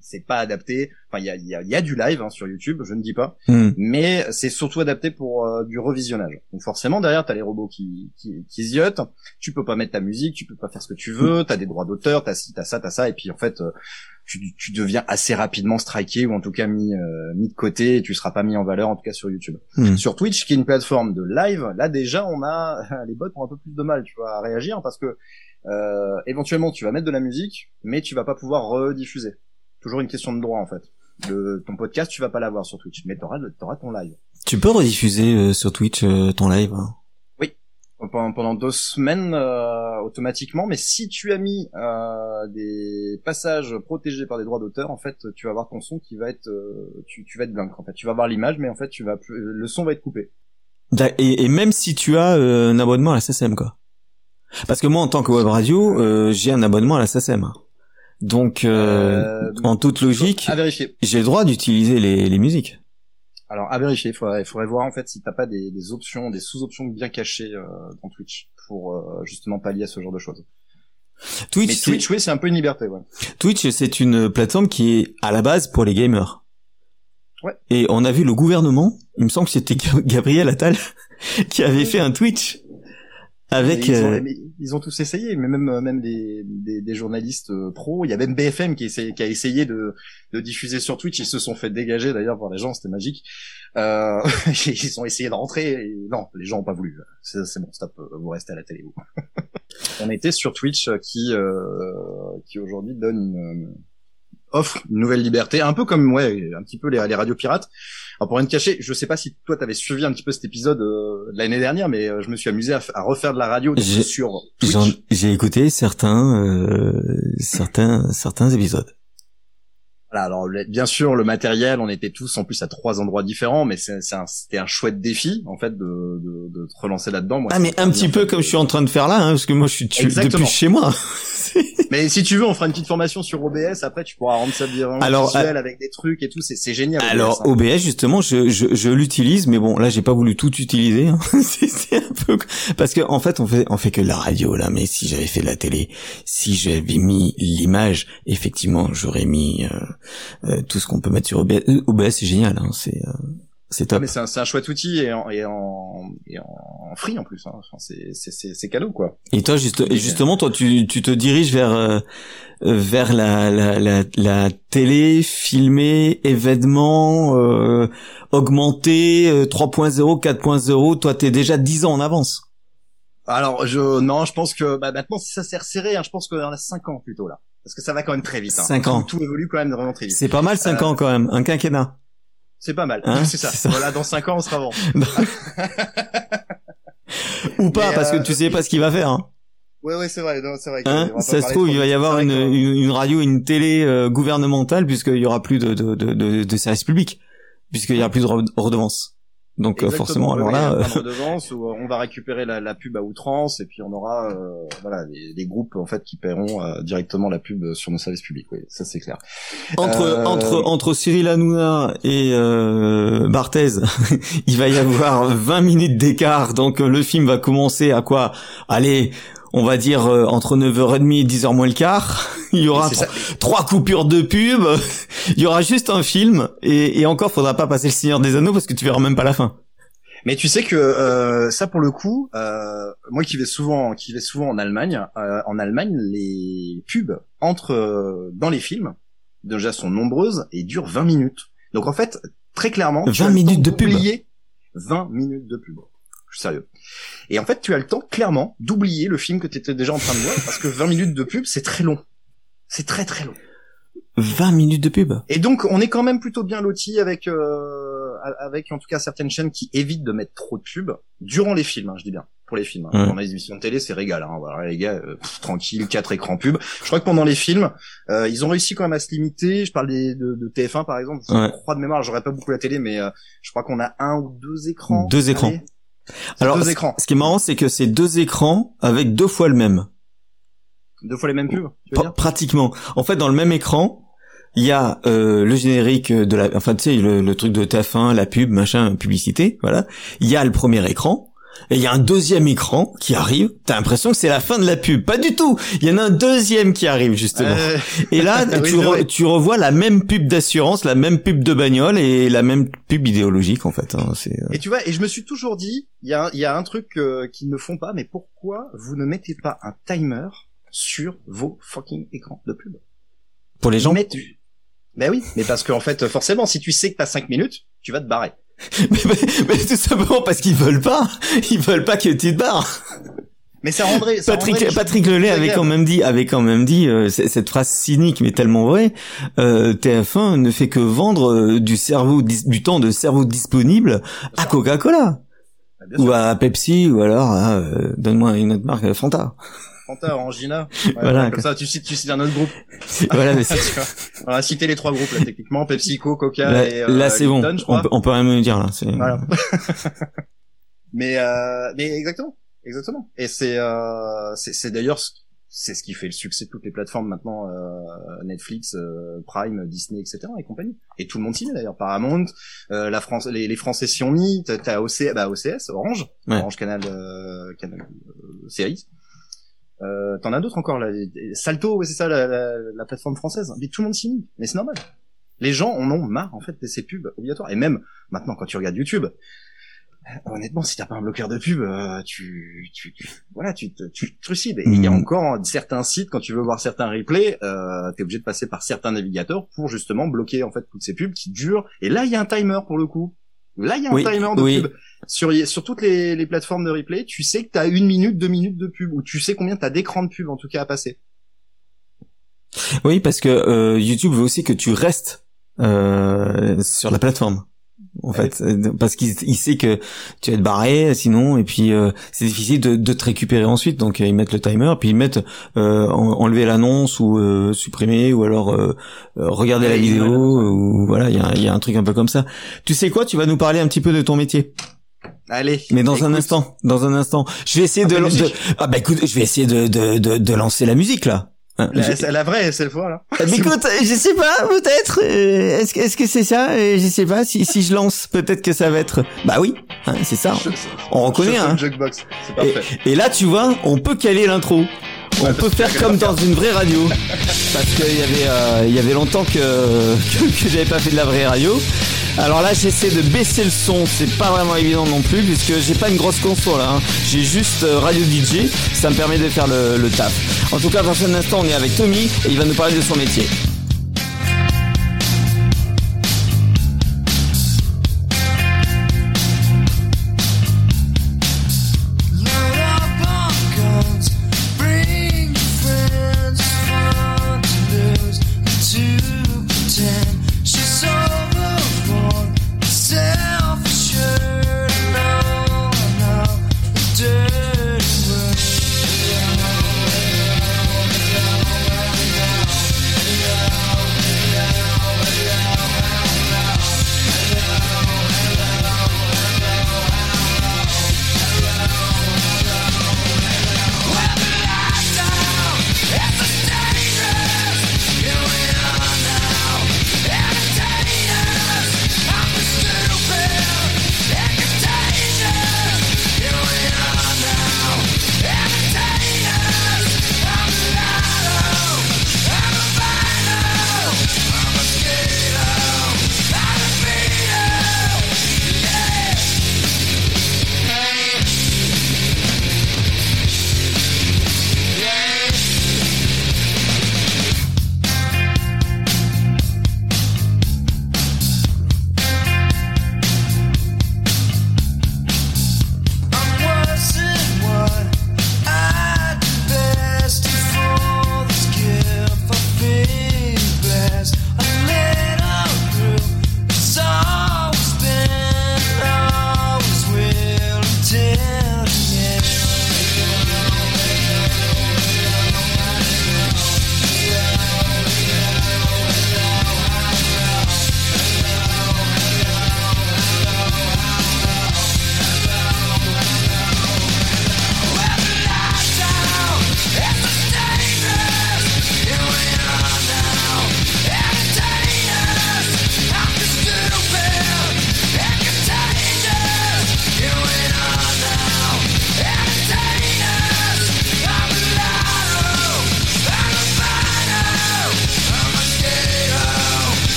c'est pas adapté. Enfin, il y a, il y, a, il y a du live hein, sur YouTube, je ne dis pas, Hmm. mais c'est surtout adapté pour euh, du revisionnage. Donc, forcément, derrière, t'as les robots qui, qui, qui ziotent. Tu peux pas mettre ta musique, tu peux pas faire ce que tu veux. T'as des droits d'auteur, t'as ci, t'as ça, t'as ça. Et puis, en fait, euh, tu, tu deviens assez rapidement striké ou en tout cas mis, euh, mis de côté. Et tu seras pas mis en valeur, en tout cas sur YouTube. Hmm. Sur Twitch, qui est une plateforme de live, là déjà on a les bots ont un peu plus de mal, tu vois, à réagir parce que euh, éventuellement tu vas mettre de la musique, mais tu vas pas pouvoir rediffuser. Toujours une question de droit en fait. Le, ton podcast, tu vas pas l'avoir sur Twitch, mais t'auras, t'auras ton live. Tu peux rediffuser euh, sur Twitch euh, ton live. hein. Pendant, pendant deux semaines euh, automatiquement, mais si tu as mis euh, des passages protégés par des droits d'auteur, en fait, tu vas avoir ton son qui va être, euh, tu, tu vas être blanc. En fait, tu vas avoir l'image, mais en fait, tu vas plus, le son va être coupé. Et, et même si tu as euh, un abonnement à la SSM quoi. Parce que moi en tant que web radio, euh, j'ai un abonnement à la SSM. Donc euh, Euh, en toute logique, j'ai le droit d'utiliser les, les musiques. Alors à vérifier, il faudrait, il faudrait voir en fait si t'as pas des, des options, des sous-options bien cachées euh, dans Twitch pour euh, justement pallier à ce genre de choses. Twitch, Mais Twitch, oui, c'est un peu une liberté, ouais. Twitch, c'est une plateforme qui est à la base pour les gamers. Ouais. Et on a vu le gouvernement, il me semble que c'était Gab- Gabriel Attal, qui avait fait un Twitch avec... ils, ont, euh, ils ont tous essayé, mais même même des, des, des journalistes euh, pros. Il y a même BFM qui, essaie- qui a essayé de, de diffuser sur Twitch. Ils se sont fait dégager d'ailleurs par les gens, c'était magique. Euh, ils ont essayé de rentrer. Et non, les gens ont pas voulu. C'est c'est bon, stop. euh, Vous restez à la télé. Vous. On était sur Twitch euh, qui euh, qui aujourd'hui donne une offre une nouvelle liberté, un peu comme ouais, un petit peu les, les radios pirates. Alors pour rien te cacher, je sais pas si toi t'avais suivi un petit peu cet épisode euh, l'année dernière, mais euh, je me suis amusé à, refaire de la radio sur Twitch. J'ai écouté certains, euh, certains, certains épisodes. Alors bien sûr le matériel, on était tous en plus à trois endroits différents, mais c'est un- c'était un chouette défi en fait de, de, de te relancer là-dedans. Ah mais c'était un petit peu comme je suis en train de faire là, hein, parce que moi je suis tu- depuis chez moi. Mais si tu veux, on fera une petite formation sur OBS. Après, tu pourras rendre ça bien Alors, visuel avec des trucs et tout. C'est génial. Alors OBS, hein. OBS justement, je, je, je l'utilise, mais bon là j'ai pas voulu tout utiliser. hein. c'est c'est un peu parce que en fait on fait on fait que de la radio là, mais si j'avais fait de la télé, si j'avais mis l'image, effectivement j'aurais mis euh, euh, tout ce qu'on peut mettre sur OBS. Euh, OBS c'est génial, hein, c'est euh, c'est Ah, top. mais c'est un, un chouette outil et en, et en, et en free en plus. Hein. Enfin, c'est c'est- c'est c'est cadeau quoi. Et toi juste et justement toi tu, tu te diriges vers euh, vers la, la la la télé filmée événement euh, augmenté euh, 3.0 4.0 toi t'es déjà 10 ans en avance. Alors je non, je pense que bah, maintenant si ça s'est resserré, hein, je pense qu'on a 5 ans plutôt là, parce que ça va quand même très vite. Hein. Cinq ans. Tout, tout évolue quand même vraiment très vite. C'est pas mal 5 Euh, ans quand même, un quinquennat. C'est pas mal. Hein, c'est ça. Voilà, dans 5 ans on sera bon. Ou pas Mais, parce euh, que tu sais pas ce qu'il va faire. Hein. Ouais ouais c'est vrai, c'est vrai. Hein ça se trouve il va y avoir une, une, une radio, une télé euh, gouvernementale puisqu'il y aura plus de de de, de, de services publics puisqu'il y aura plus de re- redevances. Donc euh, Exactement, forcément, alors là, un euh, redevance où on va récupérer la, la pub à outrance et puis on aura euh, voilà des, des groupes en fait qui paieront euh, directement la pub sur nos services publics. Oui, ça c'est clair. entre Euh, entre entre Cyril Hanouna et euh, Barthez, il va y avoir 20 minutes d'écart. Donc euh, le film va commencer à quoi? Allez, on va dire euh, entre 9h30 et 10h moins le quart. Il y aura trois, coupures de pub. Il y aura juste un film et, et encore, faudra pas passer le Seigneur des Anneaux parce que tu verras même pas la fin. Mais tu sais que euh, ça pour le coup, euh, moi qui vais souvent, qui vais souvent en Allemagne, euh, en Allemagne les pubs entre euh, dans les films déjà sont nombreuses et durent 20 minutes. Donc en fait, très clairement, tu 20 as le minutes de pub. d'oublier 20 minutes de pub. Sérieux. Et en fait, tu as le temps clairement d'oublier le film que tu étais déjà en train de voir parce que 20 minutes de pub, c'est très long. C'est très très long. 20 minutes de pub. Et donc, on est quand même plutôt bien loti avec, euh, avec en tout cas certaines chaînes qui évitent de mettre trop de pubs durant les films, hein, je dis bien, pour les films. hein. Ouais. Dans les émissions de télé, c'est régal. Hein, voilà, les gars, euh, pff, tranquille, quatre écrans pubs. Je crois que pendant les films, euh, ils ont réussi quand même à se limiter. Je parle des, de, de TF1 par exemple. Je Ouais. crois de mémoire, j'aurais pas beaucoup la télé, mais euh, je crois qu'on a un ou deux écrans. Deux écrans. Allez. Alors, deux c- écrans, ce qui est marrant, c'est que c'est deux écrans avec deux fois le même. deux fois les mêmes pubs. Tu veux Pra- dire? pratiquement. En fait, dans le même écran, il y a euh, le générique de la, enfin tu sais le, le truc de TF1, la pub, machin, publicité, voilà. Il y a le premier écran. Et il y a un deuxième écran qui arrive. T'as l'impression que c'est la fin de la pub. Pas du tout. Il y en a un deuxième qui arrive justement. Euh, Et là, oui, tu, re- revois la même pub d'assurance, la même pub de bagnole et la même pub idéologique en fait. hein. Euh, Et tu vois, et je me suis toujours dit, il y a, un- il y a un truc euh, qu'ils ne font pas, mais pourquoi vous ne mettez pas un timer sur vos fucking écrans de pub? Pour les gens? Mettez- Ben oui, mais parce qu'en fait, forcément, si tu sais que t'as 5 minutes, tu vas te barrer. mais, mais- mais tout simplement parce qu'ils veulent pas. Ils veulent pas que tu te barres. Mais ça rendrait... Ça Patrick, rendrait Patrick Lelay avait quand même dit, avait quand même dit euh, cette phrase cynique mais tellement vraie. euh, TF1 ne fait que vendre euh, du cerveau, du temps de cerveau disponible à Coca-Cola Ah, bien ou à Pepsi ou alors à, euh, donne-moi une autre marque, Fanta. Fanta, Orangina. Ouais, Voilà. Comme ça, tu cites, tu cites un autre groupe. voilà, mais c'est- a cité les trois groupes, là, techniquement. PepsiCo, Coca là, et euh, là, c'est bon. On peut, on peut rien me dire là. c'est- Voilà. mais euh, mais exactement, exactement. Et c'est euh, c'est c'est d'ailleurs ce- c'est ce qui fait le succès de toutes les plateformes maintenant, euh, Netflix, euh, Prime, Disney, etc. et compagnie. Et tout le monde s'y met d'ailleurs. Paramount, euh, la France, les, les Français s'y ont mis. T'as, t'as OC, bah OCS, Orange, Ouais. Orange Canal, euh, Canal euh, Series. Euh, t'en as d'autres encore là. Salto, ouais, c'est ça la, la, la plateforme française. Mais tout le monde s'y met. Mais c'est normal. Les gens en ont marre en fait de ces pubs obligatoires. Et même maintenant quand tu regardes YouTube, euh, honnêtement, si t'as pas un bloqueur de pub, euh, tu, tu, tu- voilà, tu te, tu te trucides. Et il y a Mhm. encore certains sites quand tu veux voir certains replays, euh, t'es obligé de passer par certains navigateurs pour justement bloquer en fait toutes ces pubs qui durent. Et là, il y a un timer pour le coup. Là, il y a un Oui, timer de oui. pub. Sur, sur toutes les, les plateformes de replay, tu sais que t'as une minute, deux minutes de pub, ou tu sais combien t'as d'écran de pub en tout cas à passer. Oui, parce que euh, YouTube veut aussi que tu restes euh, sur la plateforme. En fait, Euh, parce qu'il il sait que tu vas te barrer sinon, et puis euh, c'est difficile de, de te récupérer ensuite. Donc euh, ils mettent le timer, puis ils mettent euh, en- enlever l'annonce ou euh, supprimer, ou alors euh, regarder la vidéo, ouais. ou voilà, il y a, y a un truc un peu comme ça. Tu sais quoi? Tu vas nous parler un petit peu de ton métier, Allez. mais dans un instant, dans un instant. Je vais essayer de, de ah bah écoute, je vais essayer de de, de, de lancer la musique là. Hein, La, la vraie cette fois là. écoute, je sais pas, peut-être. euh, Est-ce que est-ce que c'est ça Euh, Je sais pas. Si si je lance, peut-être que ça va être. Bah oui, hein, c'est ça. On reconnaît. Hein. Jukebox, c'est Et, parfait. et là, tu vois, on peut caler l'intro. On peut faire comme dans une vraie radio. Parce qu'il y avait euh, il y avait longtemps que que, que j'avais pas fait de la vraie radio. Alors là, j'essaie de baisser le son. C'est pas vraiment évident non plus puisque j'ai pas une grosse console. Hein. J'ai juste euh, radio DJ. Ça me permet de faire le, le taf. En tout cas, dans un instant, on est avec Tommy et il va nous parler de son métier.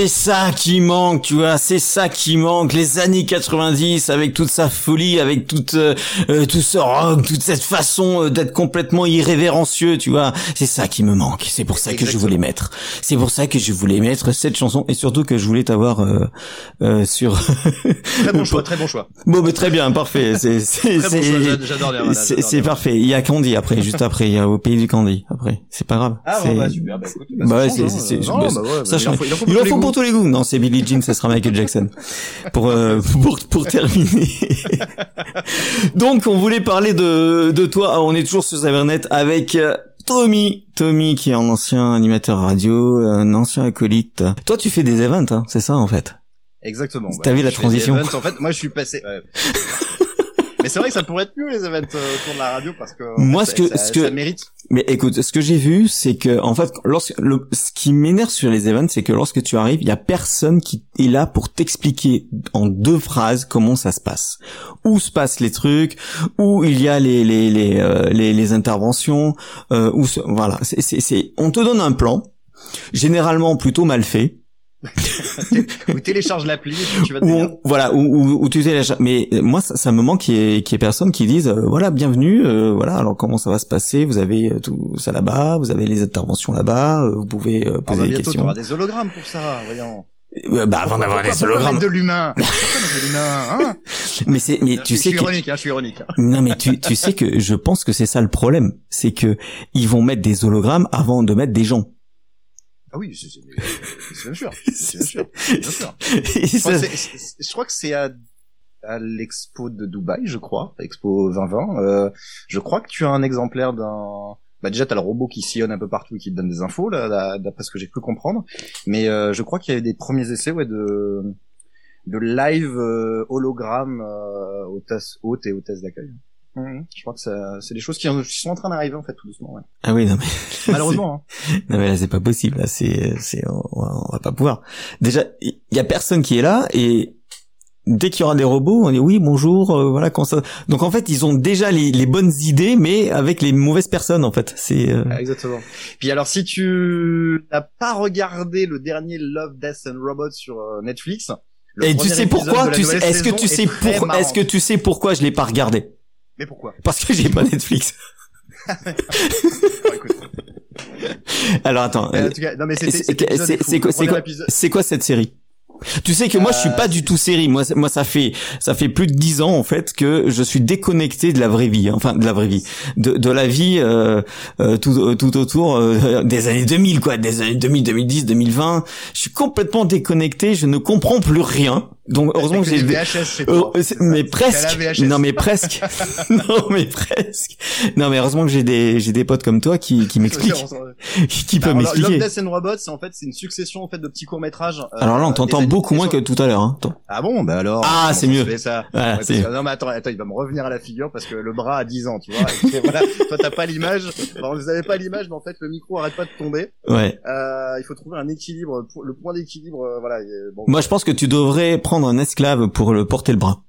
C'est ça qui manque, tu vois, c'est ça qui manque. Les années 90 avec toute sa folie, avec toute euh, euh, tout ce rock, toute cette façon euh, d'être complètement irrévérencieux, tu vois. C'est ça qui me manque. C'est pour ça que je voulais mettre. C'est pour ça que je voulais mettre cette chanson et surtout que je voulais t'avoir euh, euh, sur. Très bon choix, très bon choix. bon, mais très bien, parfait. C'est c'est bon c'est- c'est c'est parfait. Il y a Candy après, juste après. Il y a au pays du Candy après. C'est pas grave. Ah C'est- bon, bah super, bah écoute, bah, Bah ouais, ça c'est- c'est- hein. c'est- bah, bah ouais, bah, ça il en change. faut- il en faut pour pour tous les goûts. Non, c'est Billie Jean, ça sera Michael Jackson. Pour euh, pour pour terminer. Donc on voulait parler de de toi. Ah, On est toujours sur Cybernet avec euh, Tommy, Tommy qui est un ancien animateur radio, un ancien acolyte. Toi, tu fais des events, hein, c'est ça en fait? Exactement. T'as vu la transition events. En fait, moi, je suis passé. ouais. Mais c'est vrai que ça pourrait être mieux les events euh, autour de la radio parce que Moi, ce que- ça, ce que- ça mérite. Mais écoute, ce que j'ai vu, c'est que en fait, lorsque le, ce qui m'énerve sur les events, c'est que lorsque tu arrives, il y a personne qui est là pour t'expliquer en deux phrases comment ça se passe, où se passent les trucs, où il y a les les les euh, les, les interventions, euh, où se- voilà, c'est c'est, on te donne un plan, généralement plutôt mal fait, Ou télécharge l'appli, tu vas on- voilà où, où, où tu la- mais euh, moi ça, ça me manque qu'il y qu'il y ait personne qui dise euh, voilà bienvenue euh, voilà alors comment ça va se passer? Vous avez euh, tout ça là-bas vous avez les interventions là-bas euh, vous pouvez euh, Ah poser bah, des bientôt, questions t'auras des hologrammes pour ça, voyons. Bah avant d'avoir pourquoi hologrammes de l'humain? Hein? Mais c'est mais tu je sais suis que ironique, hein, je suis ironique. hein. non mais tu tu sais que je pense que c'est ça le problème c'est que ils vont mettre des hologrammes avant de mettre des gens Ah oui, c'est c'est- bien sûr, c'est bien sûr, bien sûr. Je crois que c'est- à, à l'expo de Dubaï, je crois, Expo 2020. Euh, je crois que tu as un exemplaire d'un. Bah déjà, t'as le robot qui sillonne un peu partout et qui te donne des infos, là, là, d'après ce que j'ai pu comprendre. Mais euh, je crois qu'il y avait des premiers essais, ouais, de de live euh, hologramme euh, hôtesse haute et hôtesse d'accueil. Mhm. Je crois que ça, c'est des choses qui, sont en train d'arriver en fait tout doucement. Ouais. ah oui non mais Malheureusement. Hein. Non mais là c'est pas possible, là c'est c'est on, va- on va pas pouvoir. Déjà il y a personne qui est là et dès qu'il y aura des robots, on dit oui bonjour, euh, voilà comment ça. Donc en fait ils ont déjà les, les bonnes idées mais avec les mauvaises personnes en fait. C'est euh, Ah, Exactement. Puis alors, si tu n'as pas regardé le dernier Love, Death and Robots sur euh, Netflix, le et tu sais pourquoi Tu sais est-ce que tu sais pour est-ce que tu sais pourquoi je l'ai pas regardé? Mais pourquoi? Parce que j'ai pas Netflix. Alors attends, euh, cas, non mais c'est quoi cette série? Tu sais que moi je suis Euh, pas du tout série. Moi, ça fait ça fait plus de dix ans en fait que je suis déconnecté de la vraie vie. hein. Enfin de la vraie vie, de, de la vie euh, euh, tout euh, tout autour euh, des années 2000 quoi, des années 2000, 2010, 2020. Je suis complètement déconnecté. Je ne comprends plus rien. Donc heureusement que j'ai des VHS euh, mais presque. VHS. Non mais presque. non mais presque. Non mais heureusement que j'ai des j'ai des potes comme toi qui qui m'expliquent, qui peuvent Love, m'expliquer. Death and Robots, c'est en fait c'est une succession en fait de petits courts métrages. Alors là, on t'entend beaucoup moins que tout à l'heure. Hein. Ah bon, bah alors. Ah, c'est mieux. ça? Voilà, Ouais, parce non mais attends, attends, il va me revenir à la figure parce que le bras a 10 ans, tu vois. Et voilà, toi t'as pas l'image. Alors, vous avez pas l'image, mais en fait le micro arrête pas de tomber. Ouais. Euh, il faut trouver un équilibre, le point d'équilibre, euh, voilà. bon, Moi, je pense que tu devrais prendre un esclave pour le porter le bras.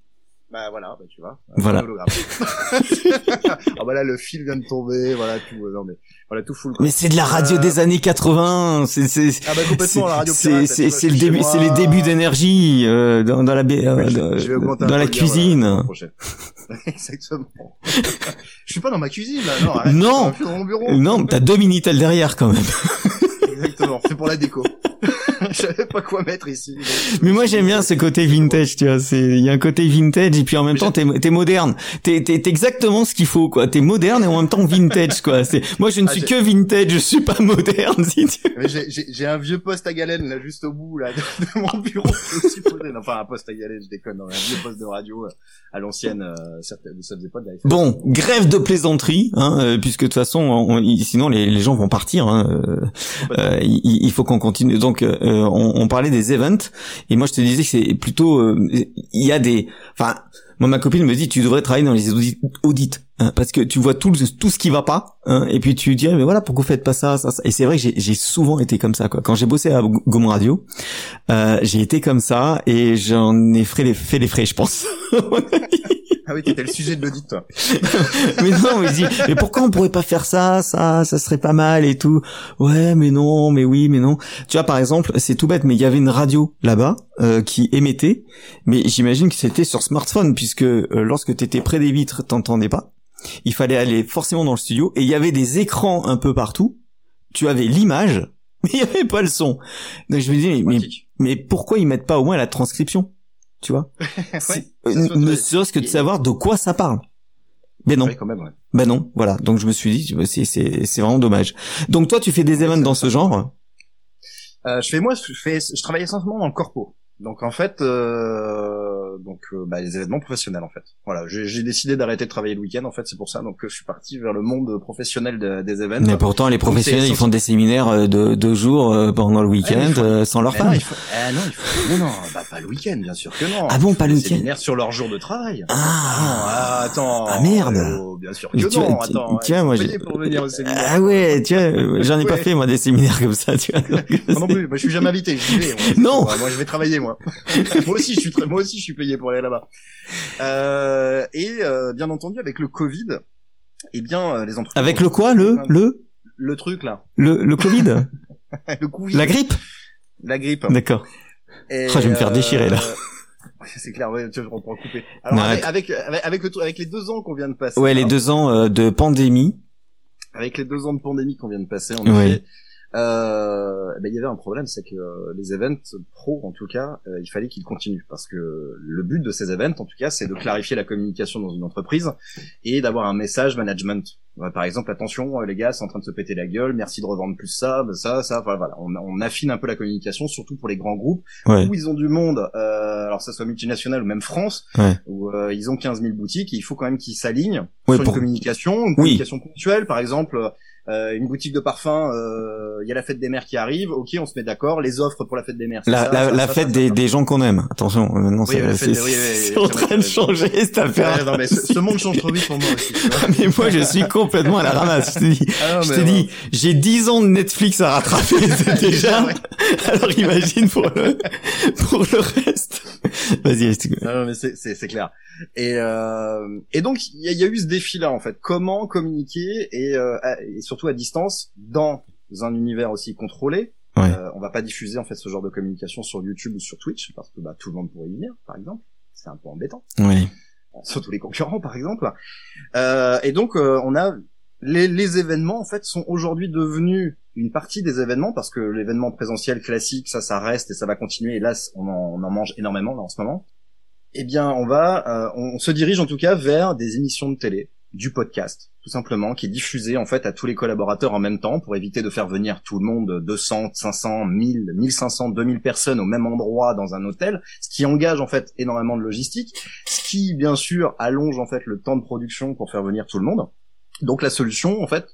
Bah voilà, bah tu vois. Voilà. Un hologramme. ah bah là le fil vient de tomber, voilà tout. euh, non mais voilà tout full. Mais c'est de la radio Euh, des années 80. C'est c'est Ah bah complètement la radio c'est c'est le début c'est les débuts d'énergie euh, dans, dans la euh, dans- la voilà, cuisine. Exactement. je suis pas dans ma cuisine là, non. Arrête, Non. Je suis dans mon bureau. Euh, Non, t'as deux minitel derrière quand même. Exactement. C'est pour la déco. je savais pas quoi mettre ici. donc- Mais moi j'aime bien ce côté vintage, tu vois. C'est il y a un côté vintage et puis en même temps t'es t'es moderne. T'es t'es exactement ce qu'il faut quoi. T'es moderne et en même temps vintage quoi. C'est moi je ne Ah, suis que vintage, je suis pas moderne si tu. Mais j'ai- un vieux poste à galène là juste au bout là de, de mon bureau posé. Enfin un poste à galène, je déconne, non, un vieux poste de radio euh, à l'ancienne. Euh, certes, ça faisait pas de la FM. Bon, grève de plaisanterie, hein, euh, puisque de toute façon, on- on- sinon les, les gens vont partir. Hein, euh, euh, il, il faut qu'on continue. Donc, euh, on, on parlait des events, et moi je te disais que c'est plutôt, euh, il y a des, enfin, moi ma copine me dit tu devrais travailler dans les audits Hein, parce que tu vois tout le- tout ce qui va pas hein, et puis tu dis ah, mais voilà pourquoi vous faites pas ça ça, ça. et c'est vrai que j'ai j'ai souvent été comme ça quoi. Quand j'ai bossé à Gomme Radio euh, j'ai été comme ça et j'en ai fait les fait les frais je pense. Ah oui, t'étais le sujet de l'audit, toi. mais non mais je dis mais pourquoi on pourrait pas faire ça ça ça serait pas mal et tout. Ouais mais non mais oui mais non. Tu vois par exemple c'est tout bête mais il y avait une radio là-bas euh, qui émettait mais j'imagine que c'était sur smartphone puisque euh, lorsque t'étais près des vitres t'entendais pas il fallait aller forcément dans le studio et il y avait des écrans un peu partout tu avais l'image mais il y avait pas le son donc je me dis mais, mais, pourquoi ils mettent pas au moins la transcription tu vois? Ouais, euh, ne serait-ce que de savoir de quoi ça parle mais non Ouais, quand même, ouais. ben non, voilà. Donc je me suis dit, c'est c'est c'est vraiment dommage. Donc toi, tu fais des événements dans ce genre? Euh, je fais moi, je fais, je travaille essentiellement dans le corpo. Donc en fait, euh, donc euh, bah, les événements professionnels en fait. Voilà, j'ai décidé d'arrêter de travailler le week-end en fait, c'est pour ça. Donc euh, je suis parti vers le monde professionnel de- des événements. Mais pourtant, les professionnels, ils font des séminaires euh, de deux jours euh, pendant le week-end Ouais, faut- euh, sans leur non, femme. faut... ah, non, il faut... non, non, bah, pas le week-end, bien sûr que non. Ah bon, pas le week-end séminaires sur leur jour de travail. Ah, Ah, attends. Ah, merde. Oh, bien sûr que tu- non. attends, tiens, moi, j'ai- payer pour venir au séminaire. ah ouais, euh, j'en ai pas Ouais. fait moi des séminaires comme ça, tu vois. donc, non plus, moi je suis jamais invité, j'y vais. moi. Non. Ouais, moi je vais travailler moi. moi aussi je suis très, moi aussi je suis payé pour aller là-bas. Euh, et euh, bien entendu avec le Covid, eh bien euh, les entreprises Avec le quoi, le le le truc là, le le Covid, le Covid, la grippe? la grippe. D'accord. Et, Oh, je vais me faire déchirer, là. C'est clair, ouais, tu vois, je reprends couper. Alors Non, avec, avec, le avec les deux ans qu'on vient de passer. Ouais, les hein, deux ans euh, de pandémie. avec les deux ans de pandémie qu'on vient de passer, en Ouais. Euh, ben, il y avait un problème, c'est que euh, les events pro, en tout cas, euh, il fallait qu'ils continuent, parce que le but de ces events, en tout cas, c'est de clarifier la communication dans une entreprise et d'avoir un message management. Ouais, par exemple, attention, euh, les gars, c'est en train de se péter la gueule, merci de revendre plus ça, ben, ça, ça, enfin, voilà, on, on affine un peu la communication, surtout pour les grands groupes Ouais. où ils ont du monde, euh, alors que ça soit multinational ou même France, Ouais. où euh, ils ont 15 000 boutiques, et il faut quand même qu'ils s'alignent sur pour- une communication, une Oui. communication ponctuelle, par exemple. Euh, une boutique de parfum, euh, il y a la fête des mères qui arrive, ok, on se met d'accord, les offres pour la fête des mères. La, ça, la, ça, la ça, fête des, des gens qu'on aime. Attention, euh, maintenant Oui, c'est oui, oui, en train de changer cette affaire. Non, mais ce, ce monde change trop vite pour moi aussi. mais moi je suis complètement à la ramasse. Je te dis, Ah j'ai 10 ans de Netflix à rattraper déjà. Alors imagine pour le pour le reste. Vas-y. Non, non, mais c'est, clair. Et, euh, et donc, il y, y a eu ce défi-là, en fait. Comment communiquer et, euh, et surtout à distance dans un univers aussi contrôlé. Ouais. Euh, on va pas diffuser, en fait, ce genre de communication sur YouTube ou sur Twitch parce que bah, tout le monde pourrait y venir, par exemple. C'est un peu embêtant. Oui. Surtout les concurrents, par exemple. Euh, et donc, euh, on a les, les événements, en fait, sont aujourd'hui devenus une partie des événements parce que l'événement présentiel classique, ça, ça reste et ça va continuer. Et là, on en, on en mange énormément là en ce moment. Eh bien, on va, euh, on se dirige en tout cas vers des émissions de télé, du podcast, tout simplement, qui est diffusé en fait à tous les collaborateurs en même temps pour éviter de faire venir tout le monde 200, 500, 1000, 1500, 2000 personnes au même endroit dans un hôtel, ce qui engage en fait énormément de logistique, ce qui bien sûr allonge en fait le temps de production pour faire venir tout le monde. Donc la solution en fait,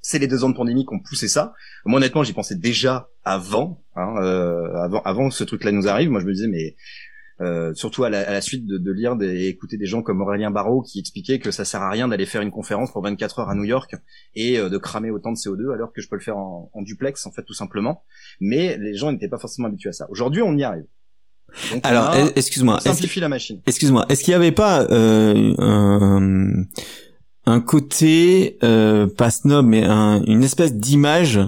c'est les deux ans de pandémie qui ont poussé ça. Moi honnêtement, j'y pensais déjà avant, hein, euh, avant, avant que ce truc-là nous arrive. Moi je me disais mais euh, surtout à la, à la suite de, de lire des, et écouter des gens comme Aurélien Barraud qui expliquaient que ça sert à rien d'aller faire une conférence pour 24 heures à New York et euh, de cramer autant de CO2 alors que je peux le faire en, en duplex en fait tout simplement. Mais les gens n'étaient pas forcément habitués à ça. Aujourd'hui, on y arrive. Donc, Alors, a- excuse-moi. simplifie la machine. Excuse-moi, est-ce qu'il n'y avait pas euh, un, un côté, euh, pas snob, mais un- une espèce d'image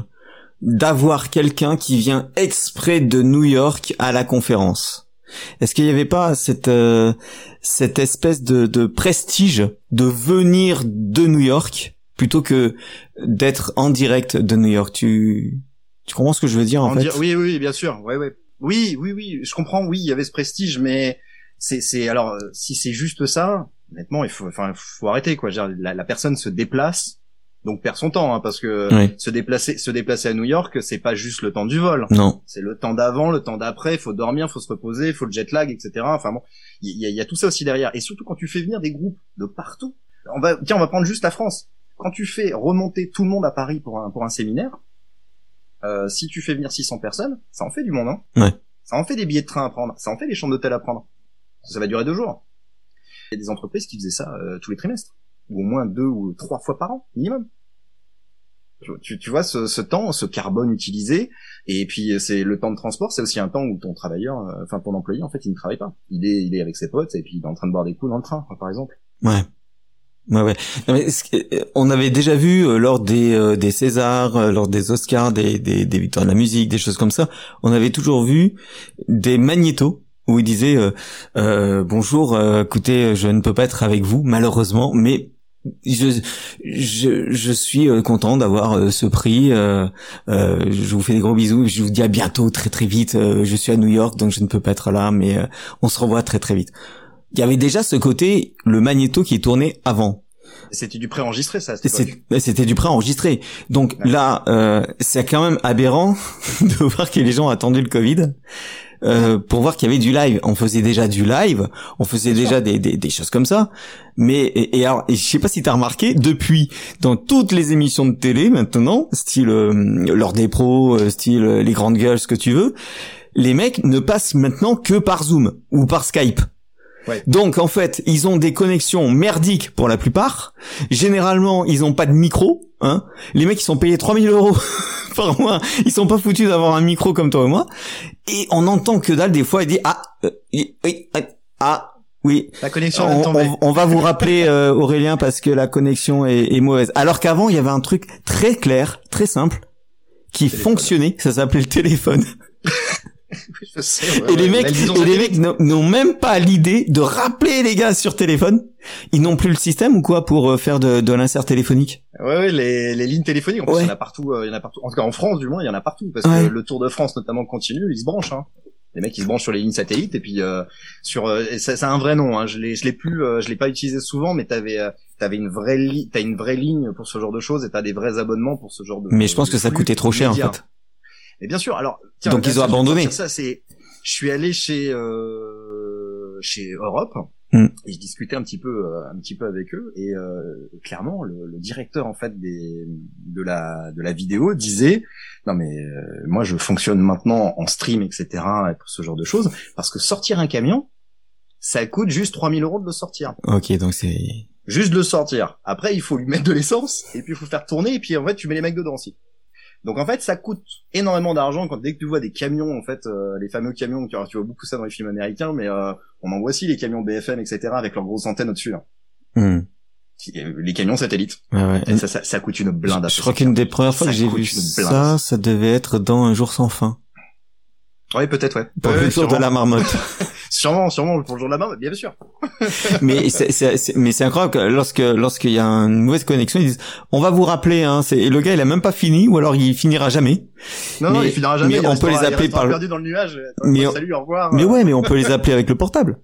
d'avoir quelqu'un qui vient exprès de New York à la conférence? Est-ce qu'il n'y avait pas cette, euh, cette espèce de, de prestige de venir de New York plutôt que d'être en direct de New York? Tu, tu comprends ce que je veux dire en En fait? dire- oui, oui, bien sûr. Ouais, ouais. Oui, oui, oui. Je comprends. Oui, il y avait ce prestige, mais c'est, c'est alors euh, si c'est juste ça, honnêtement, il faut, enfin, faut arrêter quoi. La personne se déplace, donc perd son temps, hein, parce que Oui. se déplacer, se déplacer à New York, c'est pas juste le temps du vol. Non. C'est le temps d'avant, le temps d'après. Il faut dormir, faut se reposer, il faut le jet lag, etc. Enfin bon, il y, a- y a tout ça aussi derrière. Et surtout quand tu fais venir des groupes de partout. On va, tiens, on va prendre juste la France. Quand tu fais remonter tout le monde à Paris pour un pour un séminaire, euh, si tu fais venir 600 personnes, ça en fait du monde, hein. Ouais. Ça en fait des billets de train à prendre, ça en fait des chambres d'hôtel à prendre. Ça va durer deux jours. Il y a des entreprises qui faisaient ça euh, tous les trimestres. Ou au moins deux ou trois fois par an minimum. Tu, tu, vois ce, ce temps, ce carbone utilisé, et puis euh, c'est le temps de transport, c'est aussi un temps où ton travailleur, euh, enfin ton employé en fait, il ne travaille pas. Il est, il est avec ses potes et puis il est en train de boire des coups dans le train, par exemple. Ouais. Ouais, ouais. Non, mais euh, on avait déjà vu lors des euh, des Césars, lors des Oscars, des, des des victoires de la musique, des choses comme ça. On avait toujours vu des magnétos où il disait bonjour, écoutez, je ne peux pas être avec vous malheureusement, mais je je je suis euh, content d'avoir euh, ce prix. euh, euh, je vous fais des gros bisous. Je vous dis à bientôt, très très vite. Euh, je suis à New York, donc je ne peux pas être là, mais on se revoit très très vite. Il y avait déjà ce côté, le magnéto qui tournait avant. C'était du préenregistré ça. époque. C'est- C'était du préenregistré. Donc Ouais. là, euh, c'est quand même aberrant de voir que les gens ont attendu le Covid euh, pour voir qu'il y avait du live. On faisait déjà du live, on faisait déjà des, des, des choses comme ça. Mais et, et alors, et je sais pas si t'as remarqué, depuis dans toutes les émissions de télé maintenant, style euh, l'heure des pros, euh, style euh, les grandes gueules, ce que tu veux, les mecs ne passent maintenant que par Zoom ou par Skype. Ouais. Donc en fait, ils ont des connexions merdiques pour la plupart. Généralement, ils ont pas de micro. Hein. Les mecs, ils sont payés 3000 euros par mois. Ils sont pas foutus d'avoir un micro comme toi et moi. Et on entend que dalle des fois, il dit ah euh, oui, oui, ah, ah oui. La connexion On, on- on va vous rappeler euh, Aurélien parce que la connexion est, est mauvaise. Alors qu'avant, il y avait un truc très clair, très simple, qui fonctionnait. Ça s'appelait le téléphone. Je sais, ouais, Et les mecs, et les mecs n'ont- même pas l'idée de rappeler les gars sur téléphone. Ils n'ont plus le système ou quoi pour euh, faire de, de l'insert téléphonique? Ouais, ouais, les, les lignes téléphoniques, en plus, Ouais. il y en a partout, euh, il y en a partout. En tout cas, en France, du moins, il y en a partout, parce Ouais. que le Tour de France, notamment, continue, ils se branchent, hein. Les mecs, ils se branchent sur les lignes satellites, et puis, euh, sur, euh, et ça, c'est un vrai nom, hein. Je l'ai, je l'ai plus, euh, je l'ai pas utilisé souvent, mais t'avais, euh, t'avais une vraie ligne, t'as une vraie ligne pour ce genre de choses, et t'as des vrais abonnements pour ce genre de. Mais je pense que ça coûtait trop cher en fait. Et bien sûr, alors. tiens, Donc, ils ont abandonné. Ça, c'est, je suis allé chez, euh, chez Europe. Hmm. Et je discutais un petit peu, euh, un petit peu avec eux, et euh, clairement, le, le directeur en fait des, de la, de la vidéo disait, non mais euh, moi je fonctionne maintenant en stream, etc. et pour ce genre de choses, parce que sortir un camion, ça coûte juste 3000 euros de le sortir, Ok, donc c'est. juste de le sortir. Après, il faut lui mettre de l'essence, et puis il faut faire tourner, et puis en fait, tu mets les mecs dedans aussi. Donc en fait, ça coûte énormément d'argent quand dès que tu vois des camions, en fait, euh, les fameux camions, tu, vois beaucoup ça dans les films américains, mais euh, on en voit aussi les camions BFM, etc. avec leurs grosses antennes au-dessus, là. Euh, les camions satellites. Ouais, ouais. Et ça, ça, ça coûte une blinde. Je crois qu'une des premières fois que j'ai vu ça, ça devait être dans Un jour sans fin. Oui, peut-être, ouais. Pour le tour de la marmotte. Sûrement, sûrement pour le jour de la main, bien sûr. mais c'est mais c'est incroyable que lorsque lorsqu'il y a une mauvaise connexion, ils disent on va vous rappeler hein, c'est et le gars il a même pas fini ou alors il finira jamais. Non, non, il finira jamais. mais il on peut les appeler par le- perdu dans le nuage. Mais on- Salut, au revoir. Mais ouais, mais on peut les appeler avec le portable.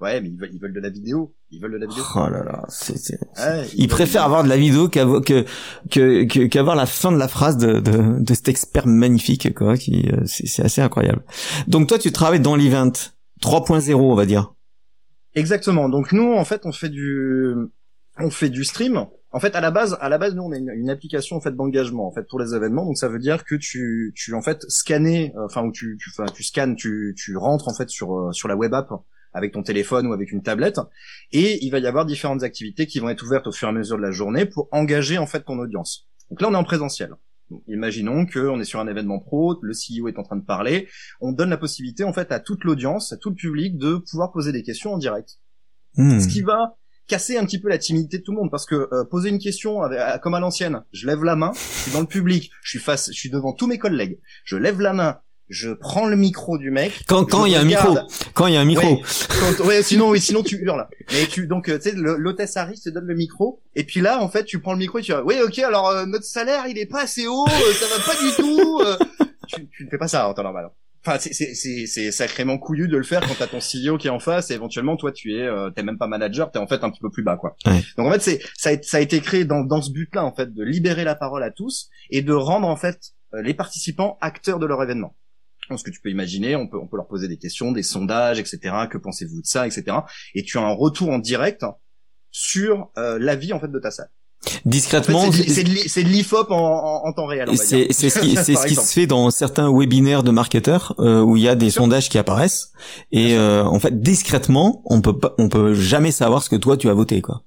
Ouais, mais ils veulent, ils veulent de la vidéo. Ils veulent de la vidéo. Oh là là, c'est Ouais, ils veulent- préfèrent avoir de la vidéo qu'avo- que que que- qu'avoir la fin de la phrase de de, de cet expert magnifique quoi qui euh, c'est assez incroyable. Donc toi tu travailles dans l'event 3.0 on va dire. Exactement. Donc nous, en fait, on fait du, on fait du stream. En fait, à la base, à la base, nous, on a une, application en fait d'engagement en fait pour les événements. Donc ça veut dire que tu, tu en fait scanner, euh, enfin où tu, tu, tu scannes, tu, tu rentres en fait sur euh, sur la web app avec ton téléphone ou avec une tablette, et il va y avoir différentes activités qui vont être ouvertes au fur et à mesure de la journée pour engager en fait ton audience. Donc là, on est en présentiel. Imaginons qu'on est sur un événement pro, le CEO est en train de parler, on donne la possibilité en fait à toute l'audience, à tout le public de pouvoir poser des questions en direct Hmm. ce qui va casser un petit peu la timidité de tout le monde parce que euh, poser une question avec- à- comme à l'ancienne, je lève la main, je suis dans le public, je suis face, je suis devant tous mes collègues, je lève la main, je prends le micro du mec. Quand quand il y a un micro, quand il y a un micro. Ouais, quand- ouais, sinon oui, sinon tu hurles. Mais tu donc euh, tu sais l'hôtesse arrive, te donne le micro et puis là en fait tu prends le micro et tu dis oui ok alors euh, notre salaire il est pas assez haut, euh, ça va pas du tout. euh. tu, tu ne fais pas ça en temps normal. Enfin, c'est- c'est c'est c'est sacrément couillu de le faire quand t'as ton CEO qui est en face et éventuellement toi tu es euh, t'es même pas manager, t'es en fait un petit peu plus bas quoi. Ouais. Donc en fait c'est ça a, été- ça a été créé dans dans ce but-là en fait de libérer la parole à tous et de rendre en fait euh, les participants acteurs de leur événement. Ce que tu peux imaginer, on peut on peut leur poser des questions, des sondages, etc. Que pensez-vous de ça, etc. Et tu as un retour en direct sur euh, l'avis en fait de ta salle. En fait, Discrètement, c'est de- l'IFOP en, en, en temps réel. C'est ce qui c'est ce qui se fait dans certains webinaires de marketeurs euh, où il y a des sondages qui apparaissent et euh, en fait discrètement on peut pas on peut jamais savoir ce que toi tu as voté quoi.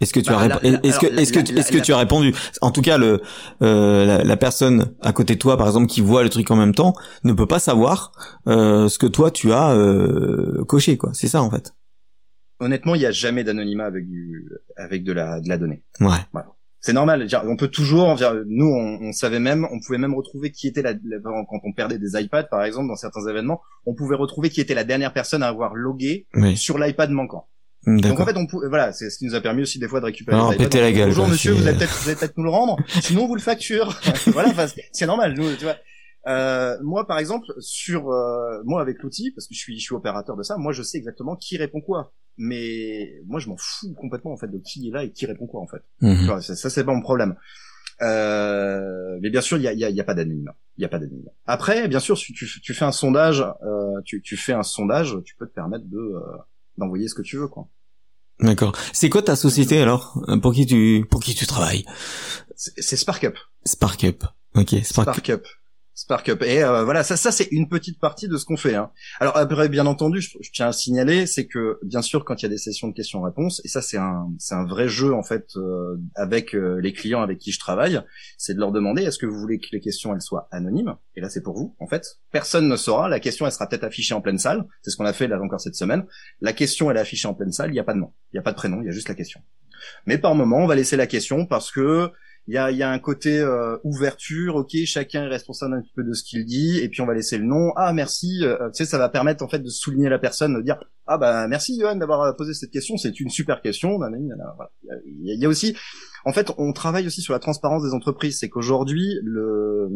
Est-ce que tu Bah, as la- la- est-ce que est-ce tu- la- est-ce que la- tu as répondu? En tout cas, le euh, la, la personne à côté de toi, par exemple, qui voit le truc en même temps, ne peut pas savoir euh, ce que toi tu as euh, coché, quoi. C'est ça en fait. Honnêtement, il y a jamais d'anonymat avec du avec de la de la donnée. Ouais. C'est normal. On peut toujours. Nous, on, on savait même, on pouvait même retrouver qui était la, la- quand on perdait des iPads, par exemple, dans certains événements, on pouvait retrouver qui était la dernière personne à avoir logué Oui. sur l'iPad manquant. Donc en fait, on pouvait, voilà, c'est ce qui nous a permis aussi des fois de récupérer. IPads. péter la gueule, Bonjour monsieur, vous allez peut-être, peut-être nous le rendre. Sinon, on vous le facture. voilà, c'est- normal. Nous, tu vois. Euh, moi, par exemple, sur euh, moi avec l'outil, parce que je suis, je suis opérateur de ça, moi, je sais exactement qui répond quoi. Mais moi, je m'en fous complètement en fait de qui est là et qui répond quoi en fait. Mhm. ça, ça, c'est pas mon problème. Euh, mais bien sûr, il y a, y a, y a pas d'anonymat. Il y a pas d'anonymat. Après, bien sûr, si tu, tu fais un sondage, euh, tu, tu fais un sondage, tu peux te permettre de euh, d'envoyer ce que tu veux, quoi. D'accord. C'est quoi ta société alors? Pour qui tu pour qui tu travailles? C'est c'est SparkUp. SparkUp. Ok. Spark. SparkUp. SparkUp. Et euh, voilà, ça, ça c'est une petite partie de ce qu'on fait. Hein. Alors après, bien entendu, je, je tiens à signaler, c'est que bien sûr, quand il y a des sessions de questions-réponses, et ça c'est un, c'est un vrai jeu en fait euh, avec euh, les clients avec qui je travaille, c'est de leur demander est-ce que vous voulez que les questions elles soient anonymes? Et là, c'est pour vous. En fait, personne ne saura. La question, elle sera peut-être affichée en pleine salle. C'est ce qu'on a fait là encore cette semaine. La question, elle est affichée en pleine salle. Il n'y a pas de nom, il n'y a pas de prénom, il y a juste la question. Mais par moment, on va laisser la question parce que il y a, y a un côté euh, ouverture, ok, chacun est responsable un petit peu de ce qu'il dit, et puis on va laisser le nom. Ah merci, euh, tu sais, ça va permettre en fait de souligner la personne, de dire ah bah merci Johan d'avoir euh, posé cette question, c'est une super question. il y a aussi, en fait, on travaille aussi sur la transparence des entreprises. C'est qu'aujourd'hui, le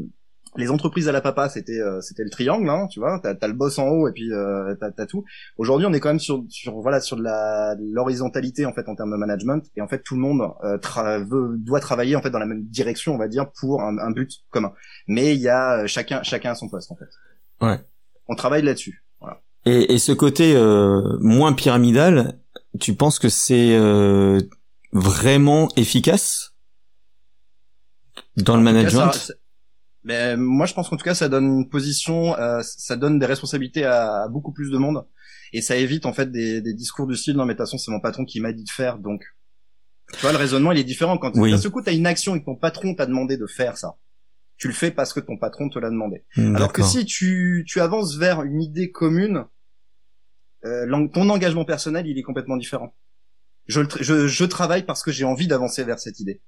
les entreprises à la papa, c'était euh, c'était le triangle, hein, tu vois. T'as as le boss en haut et puis euh, t'as t'as tout. Aujourd'hui, on est quand même sur sur voilà sur de la l'horizontalité en fait en termes de management et en fait tout le monde euh, tra- veut, doit travailler en fait dans la même direction, on va dire, pour un, un but commun. Mais il y a euh, chacun chacun à son poste en fait. Ouais. On travaille là-dessus. Voilà. Et, et ce côté euh, moins pyramidal, tu penses que c'est euh, vraiment efficace dans le management? Mais moi, je pense qu'en tout cas, ça donne une position, euh, ça donne des responsabilités à, à beaucoup plus de monde, et ça évite en fait des, des discours du style non mais de toute façon c'est mon patron qui m'a dit de faire, donc tu vois le raisonnement il est différent quand Oui. d'un seul coup t'as une action et que ton patron t'a demandé de faire ça, tu le fais parce que ton patron te l'a demandé. Hmm, Alors que si tu tu avances vers une idée commune, euh, ton engagement personnel il est complètement différent. Je, je, je travaille parce que j'ai envie d'avancer vers cette idée.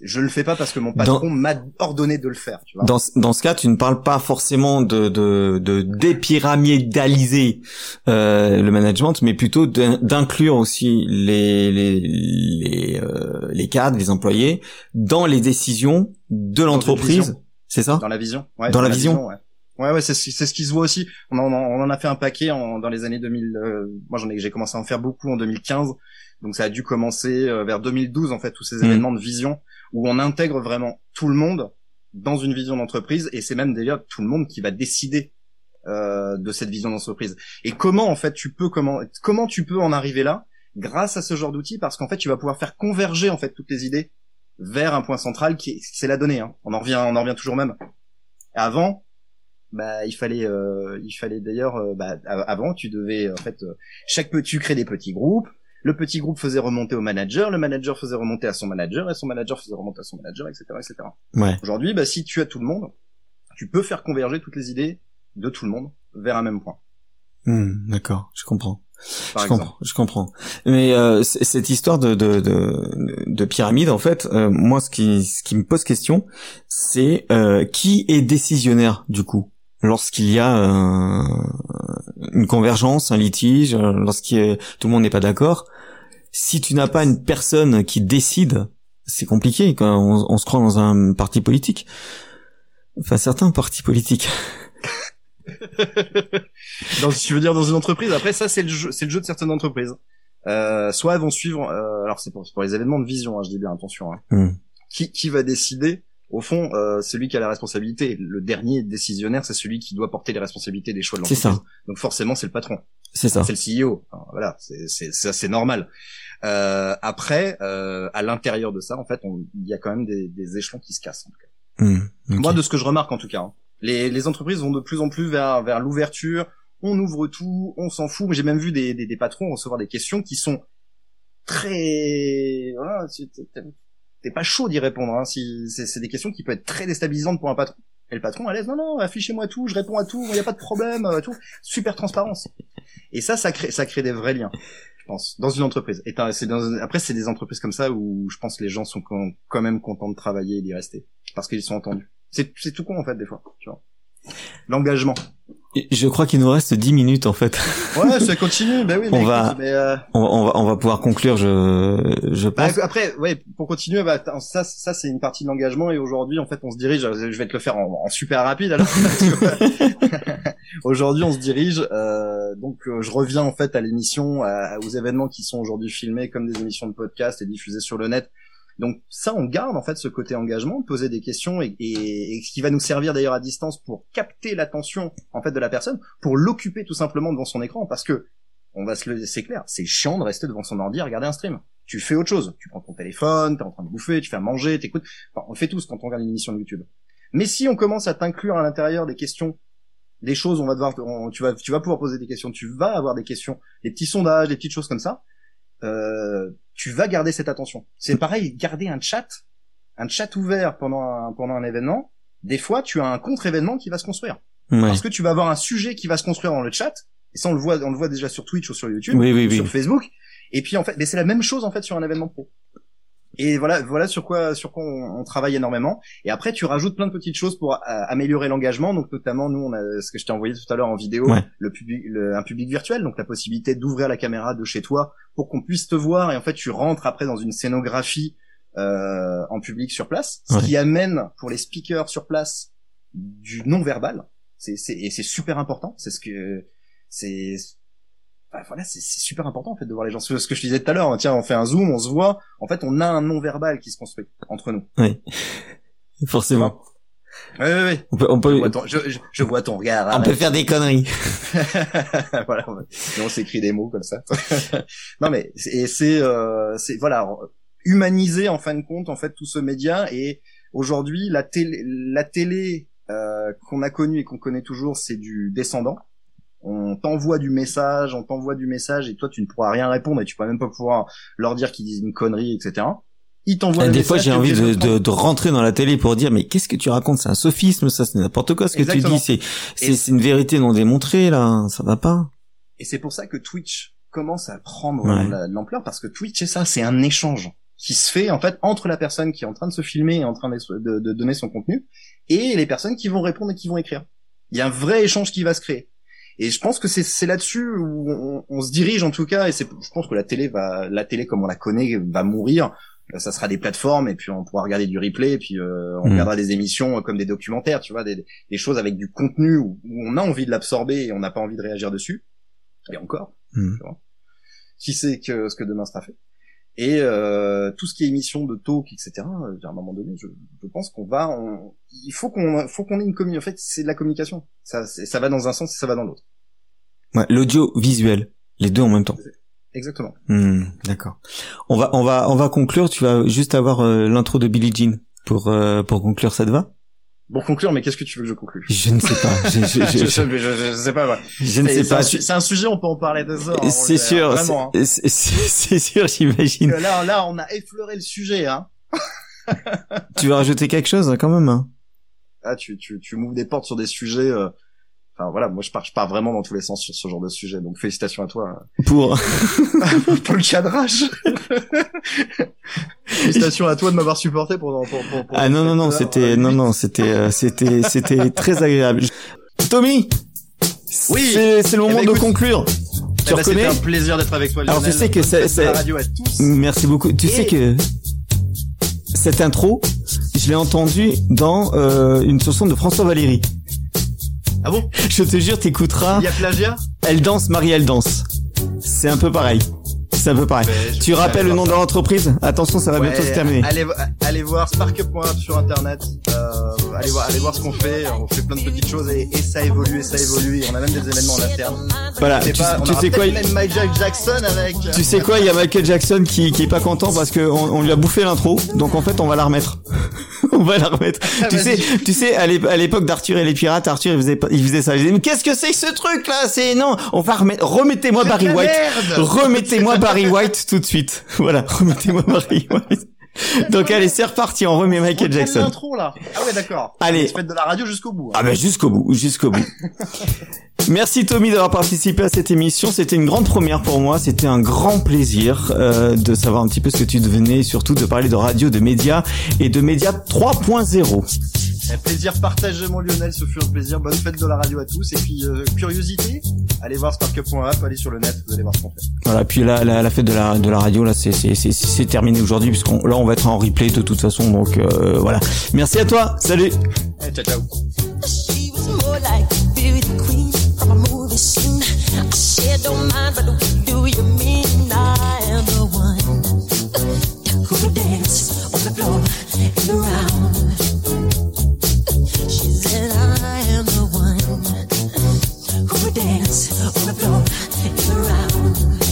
Je le fais pas parce que mon patron m'a ordonné de le faire. Tu vois. Dans, ce- dans ce cas, tu ne parles pas forcément de, de, de dépyramidaliser euh, le management, mais plutôt d'in- d'inclure aussi les les les, euh, les cadres, les employés dans les décisions de l'entreprise. vision. C'est ça? Dans la vision. Ouais, Dans la vision. ouais. Ouais, ouais, c'est ce c'est ce qui se voit aussi. On en, on en a fait un paquet en, dans les années 2000. euh, moi, j'en ai, j'ai commencé à en faire beaucoup en 2015. Donc, ça a dû commencer euh, vers 2012 en fait, tous ces Mm. événements de vision où on intègre vraiment tout le monde dans une vision d'entreprise et c'est même d'ailleurs tout le monde qui va décider euh, de cette vision d'entreprise. Et comment en fait tu peux comment comment tu peux en arriver là grâce à ce genre d'outils? Parce qu'en fait tu vas pouvoir faire converger en fait toutes les idées vers un point central qui est, c'est la donnée. Hein. On en revient on en revient toujours même. Avant, bah il fallait euh, il fallait d'ailleurs euh, bah, avant tu devais en fait euh, chaque peu tu crées des petits groupes le petit groupe faisait remonter au manager le manager faisait remonter à son manager et son manager faisait remonter à son manager etc etc Ouais. aujourd'hui bah si tu as tout le monde tu peux faire converger toutes les idées de tout le monde vers un même point Hmm, D'accord, je comprends. par je exemple comprends, je comprends. Mais euh, cette histoire de de, de, de pyramide, en fait, euh, moi, ce qui ce qui me pose question, c'est euh, qui est décisionnaire du coup? Lorsqu'il y a euh, une convergence, un litige, euh, lorsqu'il y a- tout le monde n'est pas d'accord. Si tu n'as pas une personne qui décide, c'est compliqué. Quand on, on se croit dans un parti politique. Enfin, certains partis politiques. dans, tu veux dire dans une entreprise après ça c'est le jeu c'est le jeu de certaines entreprises euh, soit elles vont suivre euh, alors c'est pour, c'est pour les événements de vision hein, je dis bien attention hein. Hmm. qui qui va décider au fond euh, celui qui a la responsabilité le dernier décisionnaire c'est celui qui doit porter les responsabilités des choix de C'est l'entreprise ça. donc forcément c'est le patron C'est ça. c'est le CEO. Voilà, c'est c'est ça c'est normal. Euh, après, euh, à l'intérieur de ça, en fait, il y a quand même des, des échelons qui se cassent. En tout cas. Hmm. Moi, de ce que je remarque en tout cas, hein, les, les entreprises vont de plus en plus vers vers l'ouverture. On ouvre tout, on s'en fout. J'ai même vu des, des, des patrons recevoir des questions qui sont très, voilà, t'es- pas chaud d'y répondre. Hein, si c'est des questions qui peuvent être très déstabilisantes pour un patron. Et le patron à l'aise, non non, affichez-moi tout, je réponds à tout, il y a pas de problème, euh, tout, super transparence. Et ça, ça crée, ça crée des vrais liens, je pense, dans une entreprise. Et dans, après, c'est des entreprises comme ça où je pense que les gens sont quand même contents de travailler et d'y rester parce qu'ils sont entendus. C'est tout con en fait des fois, tu vois. L'engagement. Je crois qu'il nous reste 10 minutes en fait. Ouais, ça continue. Ben oui, mais On va- écoute, mais, euh, On, on va on va pouvoir conclure je je Bah, pense. après, ouais, pour continuer, bah, ça, ça c'est une partie de l'engagement et aujourd'hui, en fait, on se dirige. Je vais te le faire en, en super rapide. Alors, aujourd'hui, on se dirige. euh, donc, euh, je reviens en fait à l'émission, aux événements qui sont aujourd'hui filmés comme des émissions de podcast et diffusés sur le net. Donc ça, on garde en fait ce côté engagement, poser des questions et, et, et ce qui va nous servir d'ailleurs à distance pour capter l'attention en fait de la personne, pour l'occuper tout simplement devant son écran, parce que on va se le, c'est clair, c'est chiant de rester devant son ordi à regarder un stream. Tu fais autre chose. Tu prends ton téléphone, t'es en train de bouffer, tu fais à manger, t'écoutes. Enfin, on fait tous quand on regarde une émission de YouTube. Mais si on commence à t'inclure à l'intérieur des questions, des choses, on va devoir, tu vas, tu vas pouvoir poser des questions, tu vas avoir des questions, des petits sondages, des petites choses comme ça. Euh, tu vas garder cette attention. C'est pareil, garder un chat, un chat ouvert pendant un, pendant un événement. Des fois, tu as un contre-événement qui va se construire. Ouais. Parce que tu vas avoir un sujet qui va se construire dans le chat. Et ça, on le voit, on le voit déjà sur Twitch ou sur YouTube, Oui oui ou sur oui. Facebook. Et puis en fait, mais c'est la même chose en fait sur un événement pro. Et voilà, voilà sur quoi, sur quoi on, on travaille énormément. Et après, tu rajoutes plein de petites choses pour euh, améliorer l'engagement. Donc notamment, nous, on a ce que je t'ai envoyé tout à l'heure en vidéo, Ouais. le public, le- un public virtuel, donc la possibilité d'ouvrir la caméra de chez toi pour qu'on puisse te voir. Et en fait, tu rentres après dans une scénographie euh, en public sur place, ce Ouais. qui amène pour les speakers sur place du non verbal. C'est, c'est, et c'est super important. C'est ce que c'est bah, voilà, c'est super important en fait de voir les gens. Ce que je disais tout à l'heure, tiens, on fait un zoom, on se voit. En fait, on a un non-verbal qui se construit entre nous. Forcément. Oui, oui, oui. On peut on Je peut vois ton, je, je- je vois ton regard. on arrête. peut faire des conneries. voilà, on, on s'écrit des mots comme ça. non mais et c'est euh, c'est voilà humaniser en fin de compte en fait tout ce média et aujourd'hui la télé la télé euh, qu'on a connue et qu'on connaît toujours c'est du descendant. On t'envoie du message, on t'envoie du message et toi tu ne pourras rien répondre et tu pourras même pas pouvoir leur dire qu'ils disent une connerie etc. Ils t'envoient des fois, message, j'ai t'es envie de, de, de rentrer dans la télé pour dire, mais qu'est-ce que tu racontes? C'est un sophisme, ça, c'est n'importe quoi ce que Exactement. tu dis. C'est, c'est, une vérité non démontrée, là. Ça va pas. Et c'est pour ça que Twitch commence à prendre Ouais. l'ampleur parce que Twitch c'est ça, c'est un échange qui se fait en fait entre la personne qui est en train de se filmer et en train de, de- de donner son contenu et les personnes qui vont répondre et qui vont écrire. Il y a un vrai échange qui va se créer. Et je pense que c'est là-dessus où on, on se dirige en tout cas et c'est je pense que la télé va la télé comme on la connaît va mourir. Euh, Ça sera des plateformes et puis on pourra regarder du replay et puis euh, on Mhm. regardera des émissions euh, comme des documentaires, tu vois, des, des choses avec du contenu où, où on a envie de l'absorber et on n'a pas envie de réagir dessus. Et encore Mhm. tu vois. Qui sait que ce que demain sera fait. Et euh, tout ce qui est émission de talk, etc. euh, À un moment donné, je, je pense qu'on va, on- il faut qu'on, faut qu'on ait une communication. En fait, c'est de la communication. Ça, ça va dans un sens et ça va dans l'autre. Ouais, l'audio visuel, les deux en même temps. Exactement. Hmm, D'accord. On va, on va, on va conclure. Tu vas juste avoir euh, l'intro de Billie Jean pour euh, pour conclure. Ça te va? Pour conclure, mais qu'est-ce que tu veux que je conclue? Je ne sais pas. Je, je, je, je, sais- pas. ouais. je ne sais pas. c'est un sujet, on peut en parler des heures. hein, C'est sûr. Vraiment. hein. c'est- sûr. J'imagine. Là, là, on a effleuré le sujet. Hein. Tu veux rajouter quelque chose quand même hein? Ah, tu, tu, tu m'ouvres des portes sur des sujets. euh, Enfin voilà, moi je pars, je pars vraiment dans tous les sens sur ce genre de sujet. Donc félicitations à toi pour pour le cadrage. félicitations à toi de m'avoir supporté pour, pour, pour, pour Ah non non non, c'était euh, non non, c'était euh, c'était c'était très agréable. Tommy. Oui. C'est c'est le Eh moment ben, de conclure. eh Tu ben, reconnais C'était un plaisir d'être avec toi. Alors, Lionel. tu sais que c'est- la radio à tous. Merci beaucoup. Tu Et- sais que cette intro, je l'ai entendue dans euh, une chanson de François Valéry. Ah bon Je te jure, t'écouteras. Il y a plagiat Elle danse, Marie, elle danse. C'est un peu pareil. C'est un peu pareil. Tu rappelles le nom de l'entreprise Attention, ça va Ouais, bientôt se terminer. Allez, allez voir spark.app sur internet. Euh, allez voir, allez voir ce qu'on fait. On fait plein de petites choses et, et ça évolue et ça évolue. On a même des événements en interne. Voilà. Tu, pas- sais quoi peut-être Même Michael Jackson avec. Tu sais quoi Il y a Michael Jackson qui, qui est pas content parce que on, lui a bouffé l'intro. Donc en fait, on va la remettre. on va la remettre. tu sais, tu sais, à l'ép- à l'époque d'Arthur et les pirates, Arthur il faisait, il faisait ça. Il disait, mais qu'est-ce que c'est que ce truc là C'est non. On va remettre. Remettez-moi Barry White. merde Remettez-moi la Barry White tout de suite. Voilà, remettez-moi Barry White. Donc allez, c'est reparti, on remet Michael Quelle Jackson. l'intro là. Ah ouais, d'accord. Allez. Faites de la radio jusqu'au bout. hein. Ah ben jusqu'au bout, jusqu'au bout. Merci Tommy d'avoir participé à cette émission. C'était une grande première pour moi. C'était un grand plaisir euh, de savoir un petit peu ce que tu devenais et surtout de parler de radio, de médias et de médias 3.0. Un plaisir partagé, mon Lionel. Ce fut un plaisir. Bonne fête de la radio à tous. Et puis, euh, curiosité, allez voir spark.app, allez sur le net, vous allez voir ce qu'on fait. Voilà. Puis là, la, la fête de la de la radio là, c'est c'est c'est c'est terminé aujourd'hui puisqu'on là on va être en replay de toute façon. Donc euh, voilà. Merci à toi. Salut. Eh, ciao, ciao. Dance on the floor and around.